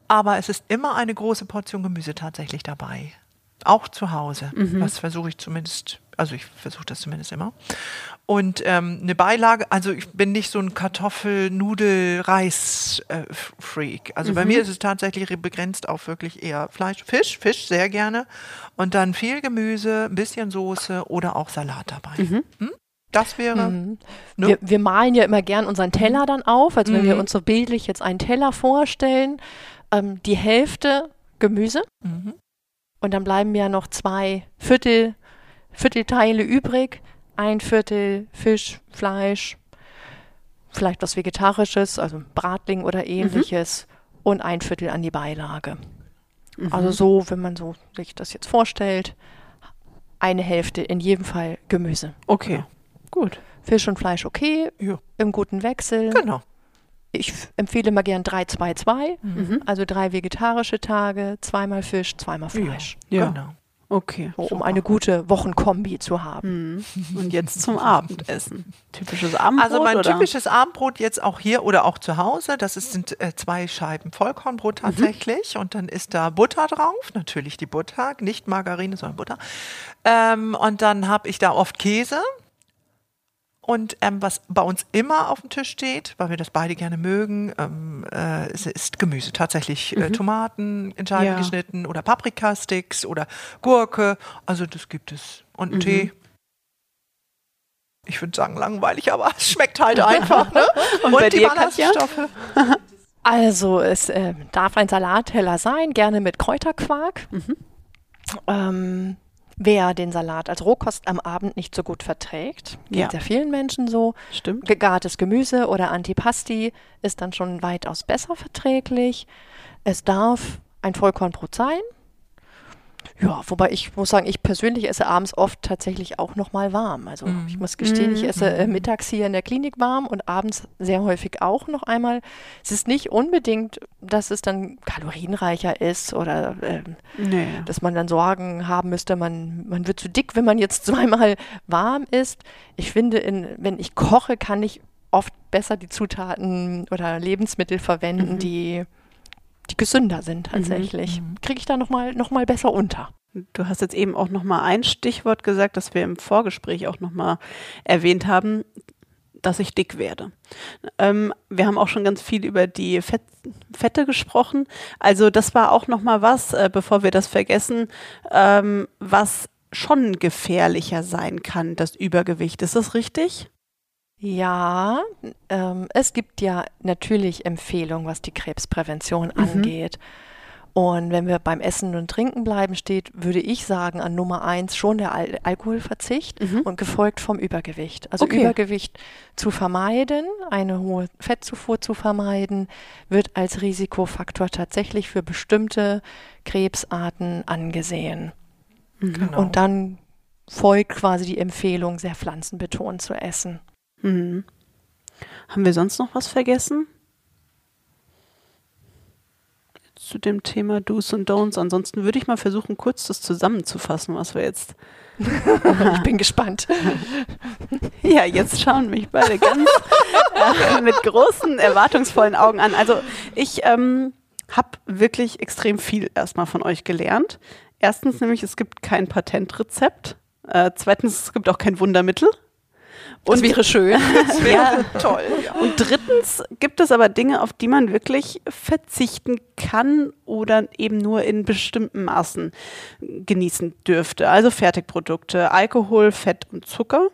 Aber es ist immer eine große Portion Gemüse tatsächlich dabei. Auch zu Hause. Mhm. Das versuche ich zumindest, also ich versuche das zumindest immer. Und ähm, eine Beilage, also ich bin nicht so ein Kartoffel-Nudel-Reis-Freak. Also Mhm. bei mir ist es tatsächlich begrenzt auf wirklich eher Fleisch, Fisch, Fisch sehr gerne. Und dann viel Gemüse, ein bisschen Soße oder auch Salat dabei. Mhm. Hm? Das wäre, Mhm. Ne? Wir, wir malen ja immer gern unseren Teller dann auf, also wenn wir Mhm. uns so bildlich jetzt einen Teller vorstellen, ähm, die Hälfte Gemüse mhm. Und dann bleiben ja noch zwei Viertel, Viertelteile übrig, ein Viertel Fisch, Fleisch, vielleicht was Vegetarisches, also Bratling oder ähnliches und ein Viertel an die Beilage. Also so, wenn man so sich das jetzt vorstellt, eine Hälfte in jedem Fall Gemüse. Okay, gut. Fisch und Fleisch okay, Ja. im guten Wechsel. genau. Ich empfehle immer gern 3-2-2, Mhm. also drei vegetarische Tage, zweimal Fisch, zweimal Fleisch. Ja. Genau. Okay. So, um eine gute Wochenkombi zu haben. Mhm. Und jetzt zum <laughs> Abendessen. Typisches Abendbrot Also mein oder? typisches Abendbrot jetzt auch hier oder auch zu Hause, das ist, sind äh, zwei Scheiben Vollkornbrot Mhm. tatsächlich und dann ist da Butter drauf, natürlich die Butter, nicht Margarine, sondern Butter. Ähm, und dann habe ich da oft Käse. Und ähm, was bei uns immer auf dem Tisch steht, weil wir das beide gerne mögen, ähm, äh, ist, ist Gemüse. Tatsächlich äh, Tomaten in Scheiben Mhm. Ja. geschnitten oder Paprikasticks oder Gurke. Also das gibt es. Und Mhm. einen Tee. Ich würde sagen langweilig, aber es schmeckt halt einfach. Ne? <laughs> Und bei dir, Katja? Ballaststoffe. Also es äh, darf ein Salatteller sein, gerne mit Kräuterquark. Mhm. Ähm, Wer den Salat als Rohkost am Abend nicht so gut verträgt, geht Ja. sehr vielen Menschen so. Stimmt. Gegartes Gemüse oder Antipasti ist dann schon weitaus besser verträglich. Es darf ein Vollkornbrot sein. Ja, wobei ich muss sagen, ich persönlich esse abends oft tatsächlich auch noch mal warm. Also Mhm. ich muss gestehen, ich Mhm. esse äh, mittags hier in der Klinik warm und abends sehr häufig auch noch einmal. Es ist nicht unbedingt, dass es dann kalorienreicher ist oder ähm, Nee. dass man dann Sorgen haben müsste, man, man wird zu dick, wenn man jetzt <laughs> zweimal warm isst. Ich finde, in, wenn ich koche, kann ich oft besser die Zutaten oder Lebensmittel verwenden, Mhm. die, die gesünder sind tatsächlich. Kriege ich da nochmal noch mal besser unter. Du hast jetzt eben auch noch mal ein Stichwort gesagt, das wir im Vorgespräch auch noch mal erwähnt haben, dass ich dick werde. Ähm, wir haben auch schon ganz viel über die Fett, Fette gesprochen. Also das war auch noch mal was, äh, bevor wir das vergessen, ähm, was schon gefährlicher sein kann, das Übergewicht. Ist das richtig? Ja, ähm, es gibt ja natürlich Empfehlungen, was die Krebsprävention angeht. Und wenn wir beim Essen und Trinken bleiben, steht, würde ich sagen, an Nummer eins schon der Al Alkoholverzicht Mhm. und gefolgt vom Übergewicht. Also Okay. Übergewicht zu vermeiden, eine hohe Fettzufuhr zu vermeiden, wird als Risikofaktor tatsächlich für bestimmte Krebsarten angesehen. Genau. Und dann folgt quasi die Empfehlung, sehr pflanzenbetont zu essen. Mhm. Haben wir sonst noch was vergessen? Zu dem Thema Do's und Don'ts. Ansonsten würde ich mal versuchen, kurz das zusammenzufassen, was wir jetzt. <laughs> Ich bin gespannt. <laughs> Ja, jetzt schauen mich beide ganz äh, mit großen, erwartungsvollen Augen an. Also, ich ähm, habe wirklich extrem viel erstmal von euch gelernt. Erstens nämlich, es gibt kein Patentrezept. Äh, zweitens, es gibt auch kein Wundermittel. <laughs> Das wäre schön. Das wäre toll. Ja. Und drittens gibt es aber Dinge, auf die man wirklich verzichten kann oder eben nur in bestimmten Maßen genießen dürfte. Also Fertigprodukte, Alkohol, Fett und Zucker.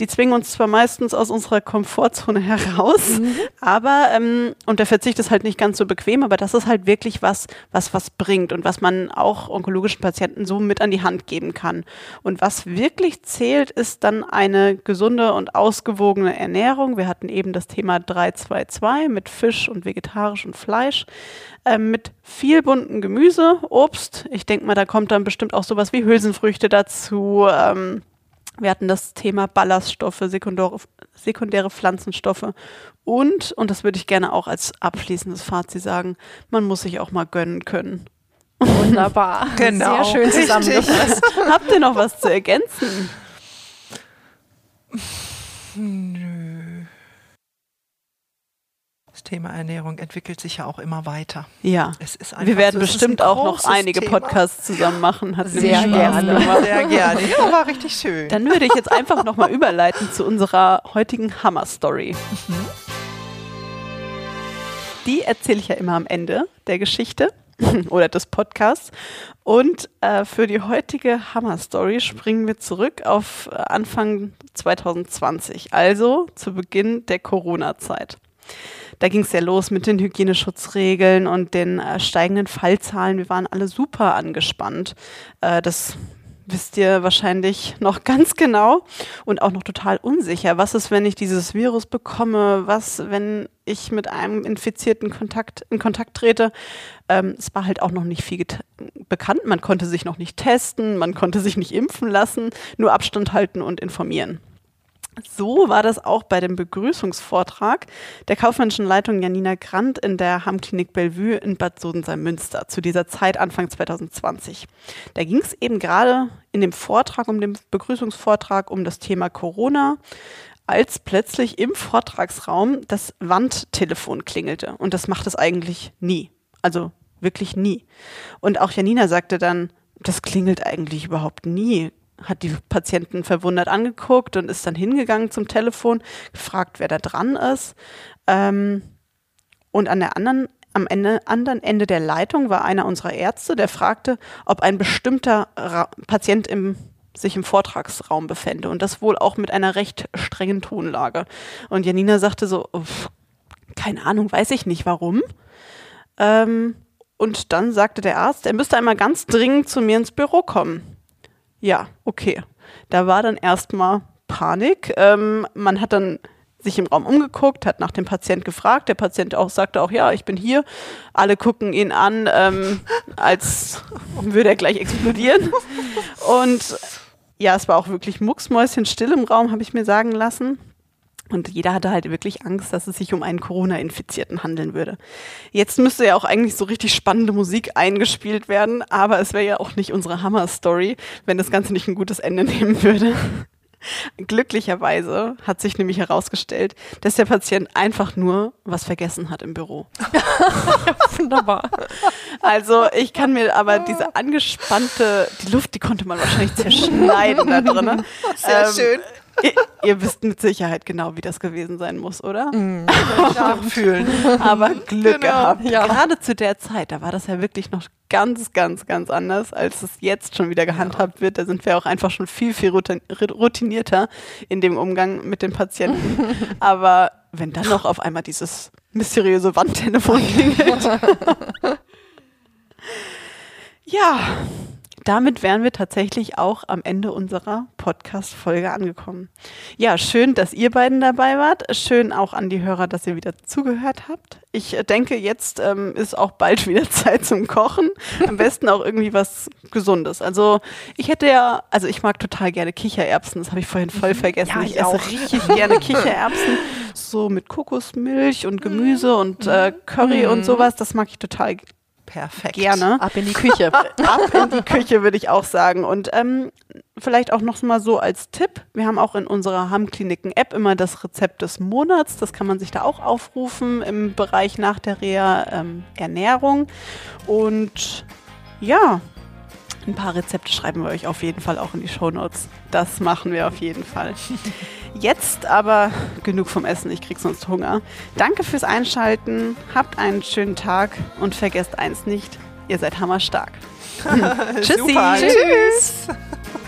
Die zwingen uns zwar meistens aus unserer Komfortzone <laughs> heraus, aber ähm, und der Verzicht ist halt nicht ganz so bequem, aber das ist halt wirklich was, was was bringt und was man auch onkologischen Patienten so mit an die Hand geben kann. Und was wirklich zählt, ist dann eine gesunde und ausgewogene Ernährung. Wir hatten eben das Thema 322 mit Fisch und vegetarisch und Fleisch, ähm, mit viel bunten Gemüse, Obst. Ich denke mal, da kommt dann bestimmt auch sowas wie Hülsenfrüchte dazu. Ähm, wir hatten das Thema Ballaststoffe, sekundäre, sekundäre Pflanzenstoffe und, und das würde ich gerne auch als abschließendes Fazit sagen, man muss sich auch mal gönnen können. Wunderbar. <laughs> Genau. Sehr schön zusammengefasst. Habt ihr noch was zu ergänzen? Nö. Das Thema Ernährung entwickelt sich ja auch immer weiter. Ja. Es ist Wir werden so, bestimmt ein auch noch einige Thema. Podcasts zusammen machen. Hat <laughs> Sehr gerne. Sehr gerne. Ja, war richtig schön. Dann würde ich jetzt einfach nochmal überleiten zu unserer heutigen Hammer-Story. Die erzähle ich ja immer am Ende der Geschichte <laughs> oder des Podcasts. Und äh, für die heutige Hammer-Story springen wir zurück auf äh, Anfang 2020, also zu Beginn der Corona-Zeit. Da ging es ja los mit den Hygieneschutzregeln und den äh, steigenden Fallzahlen. Wir waren alle super angespannt. Äh, das wisst ihr wahrscheinlich noch <laughs> ganz genau und auch noch total unsicher. Was ist, wenn ich dieses Virus bekomme? Was, wenn ich mit einem Infizierten Kontakt, in Kontakt trete? Ähm, es war halt auch noch nicht viel bekannt. Man konnte sich noch nicht testen, man konnte sich nicht impfen lassen, nur Abstand halten und informieren. So war das auch bei dem Begrüßungsvortrag der kaufmännischen Leitung Janina Grant in der Hammklinik Bellevue in Bad Sodensalm-Münster zu dieser Zeit Anfang 2020. Da ging es eben gerade in dem Vortrag, um den Begrüßungsvortrag, um das Thema Corona, als plötzlich im Vortragsraum das Wandtelefon klingelte. Und das macht es eigentlich nie. Also wirklich nie. Und auch Janina sagte dann, das klingelt eigentlich überhaupt nie hat die Patienten verwundert angeguckt und ist dann hingegangen zum Telefon, gefragt, wer da dran ist. Ähm, und an der anderen, am Ende, anderen Ende der Leitung war einer unserer Ärzte, der fragte, ob ein bestimmter Ra Patient im, sich im Vortragsraum befände und das wohl auch mit einer recht strengen Tonlage. Und Janina sagte so, "Uff, keine Ahnung, weiß ich nicht warum. Ähm, und dann sagte der Arzt, er müsste einmal ganz dringend zu mir ins Büro kommen. Ja, okay. Da war dann erstmal Panik. Ähm, man hat dann sich im Raum umgeguckt, hat nach dem Patient gefragt. Der Patient auch sagte auch, ja, ich bin hier. Alle gucken ihn an, ähm, <laughs> als würde er gleich explodieren. Und ja, es war auch wirklich mucksmäuschenstill im Raum, habe ich mir sagen lassen. Und jeder hatte halt wirklich Angst, dass es sich um einen Corona-Infizierten handeln würde. Jetzt müsste ja auch eigentlich so richtig spannende Musik eingespielt werden, aber es wäre ja auch nicht unsere Hammer-Story, wenn das Ganze nicht ein gutes Ende <laughs> nehmen würde. Glücklicherweise hat sich nämlich herausgestellt, dass der Patient einfach nur was vergessen hat im Büro. <laughs> Wunderbar. Also ich kann mir aber diese angespannte, die Luft, die konnte man wahrscheinlich zerschneiden da drin. Sehr schön. Ihr, ihr, wisst mit Sicherheit genau, wie das gewesen sein muss, oder? <laughs> Mm. fühlen. Aber Glück Genau. gehabt. Ja. Gerade zu der Zeit, da war das ja wirklich noch ganz, ganz, ganz anders, als es jetzt schon wieder gehandhabt wird. Da sind wir auch einfach schon viel, viel routin- routinierter in dem Umgang mit den Patienten. <laughs> Aber wenn dann noch auf einmal dieses mysteriöse Wandtelefon klingelt. <laughs> ja, damit wären wir tatsächlich auch am Ende unserer Podcast-Folge angekommen. Ja, schön, dass ihr beiden dabei wart. Schön auch an die Hörer, dass ihr wieder zugehört habt. Ich äh, denke, jetzt ähm, ist auch bald wieder <laughs> Zeit zum Kochen. Am besten auch irgendwie was Gesundes. Also ich hätte ja, also ich mag total gerne Kichererbsen. Das habe ich vorhin voll vergessen. Ja, ich, ich esse auch. richtig gerne Kichererbsen. So mit Kokosmilch und Gemüse und äh, Curry und sowas. Das mag ich total Perfekt. gerne Ab in die <laughs> Küche. ab in die Küche, würde ich auch sagen. Und ähm, vielleicht auch noch mal so als Tipp. Wir haben auch in unserer Hammkliniken-App immer das Rezept des Monats. Das kann man sich da auch aufrufen im Bereich nach der Reha ähm, Ernährung. Und ja, ein paar Rezepte schreiben wir euch auf jeden Fall auch in die Shownotes. Das machen wir auf jeden Fall. <laughs> Jetzt aber genug vom Essen, ich krieg sonst Hunger. Danke fürs Einschalten, habt einen schönen Tag und vergesst eins nicht, ihr seid hammerstark. <laughs> <laughs> Tschüssi. Super. Tschüss. <laughs>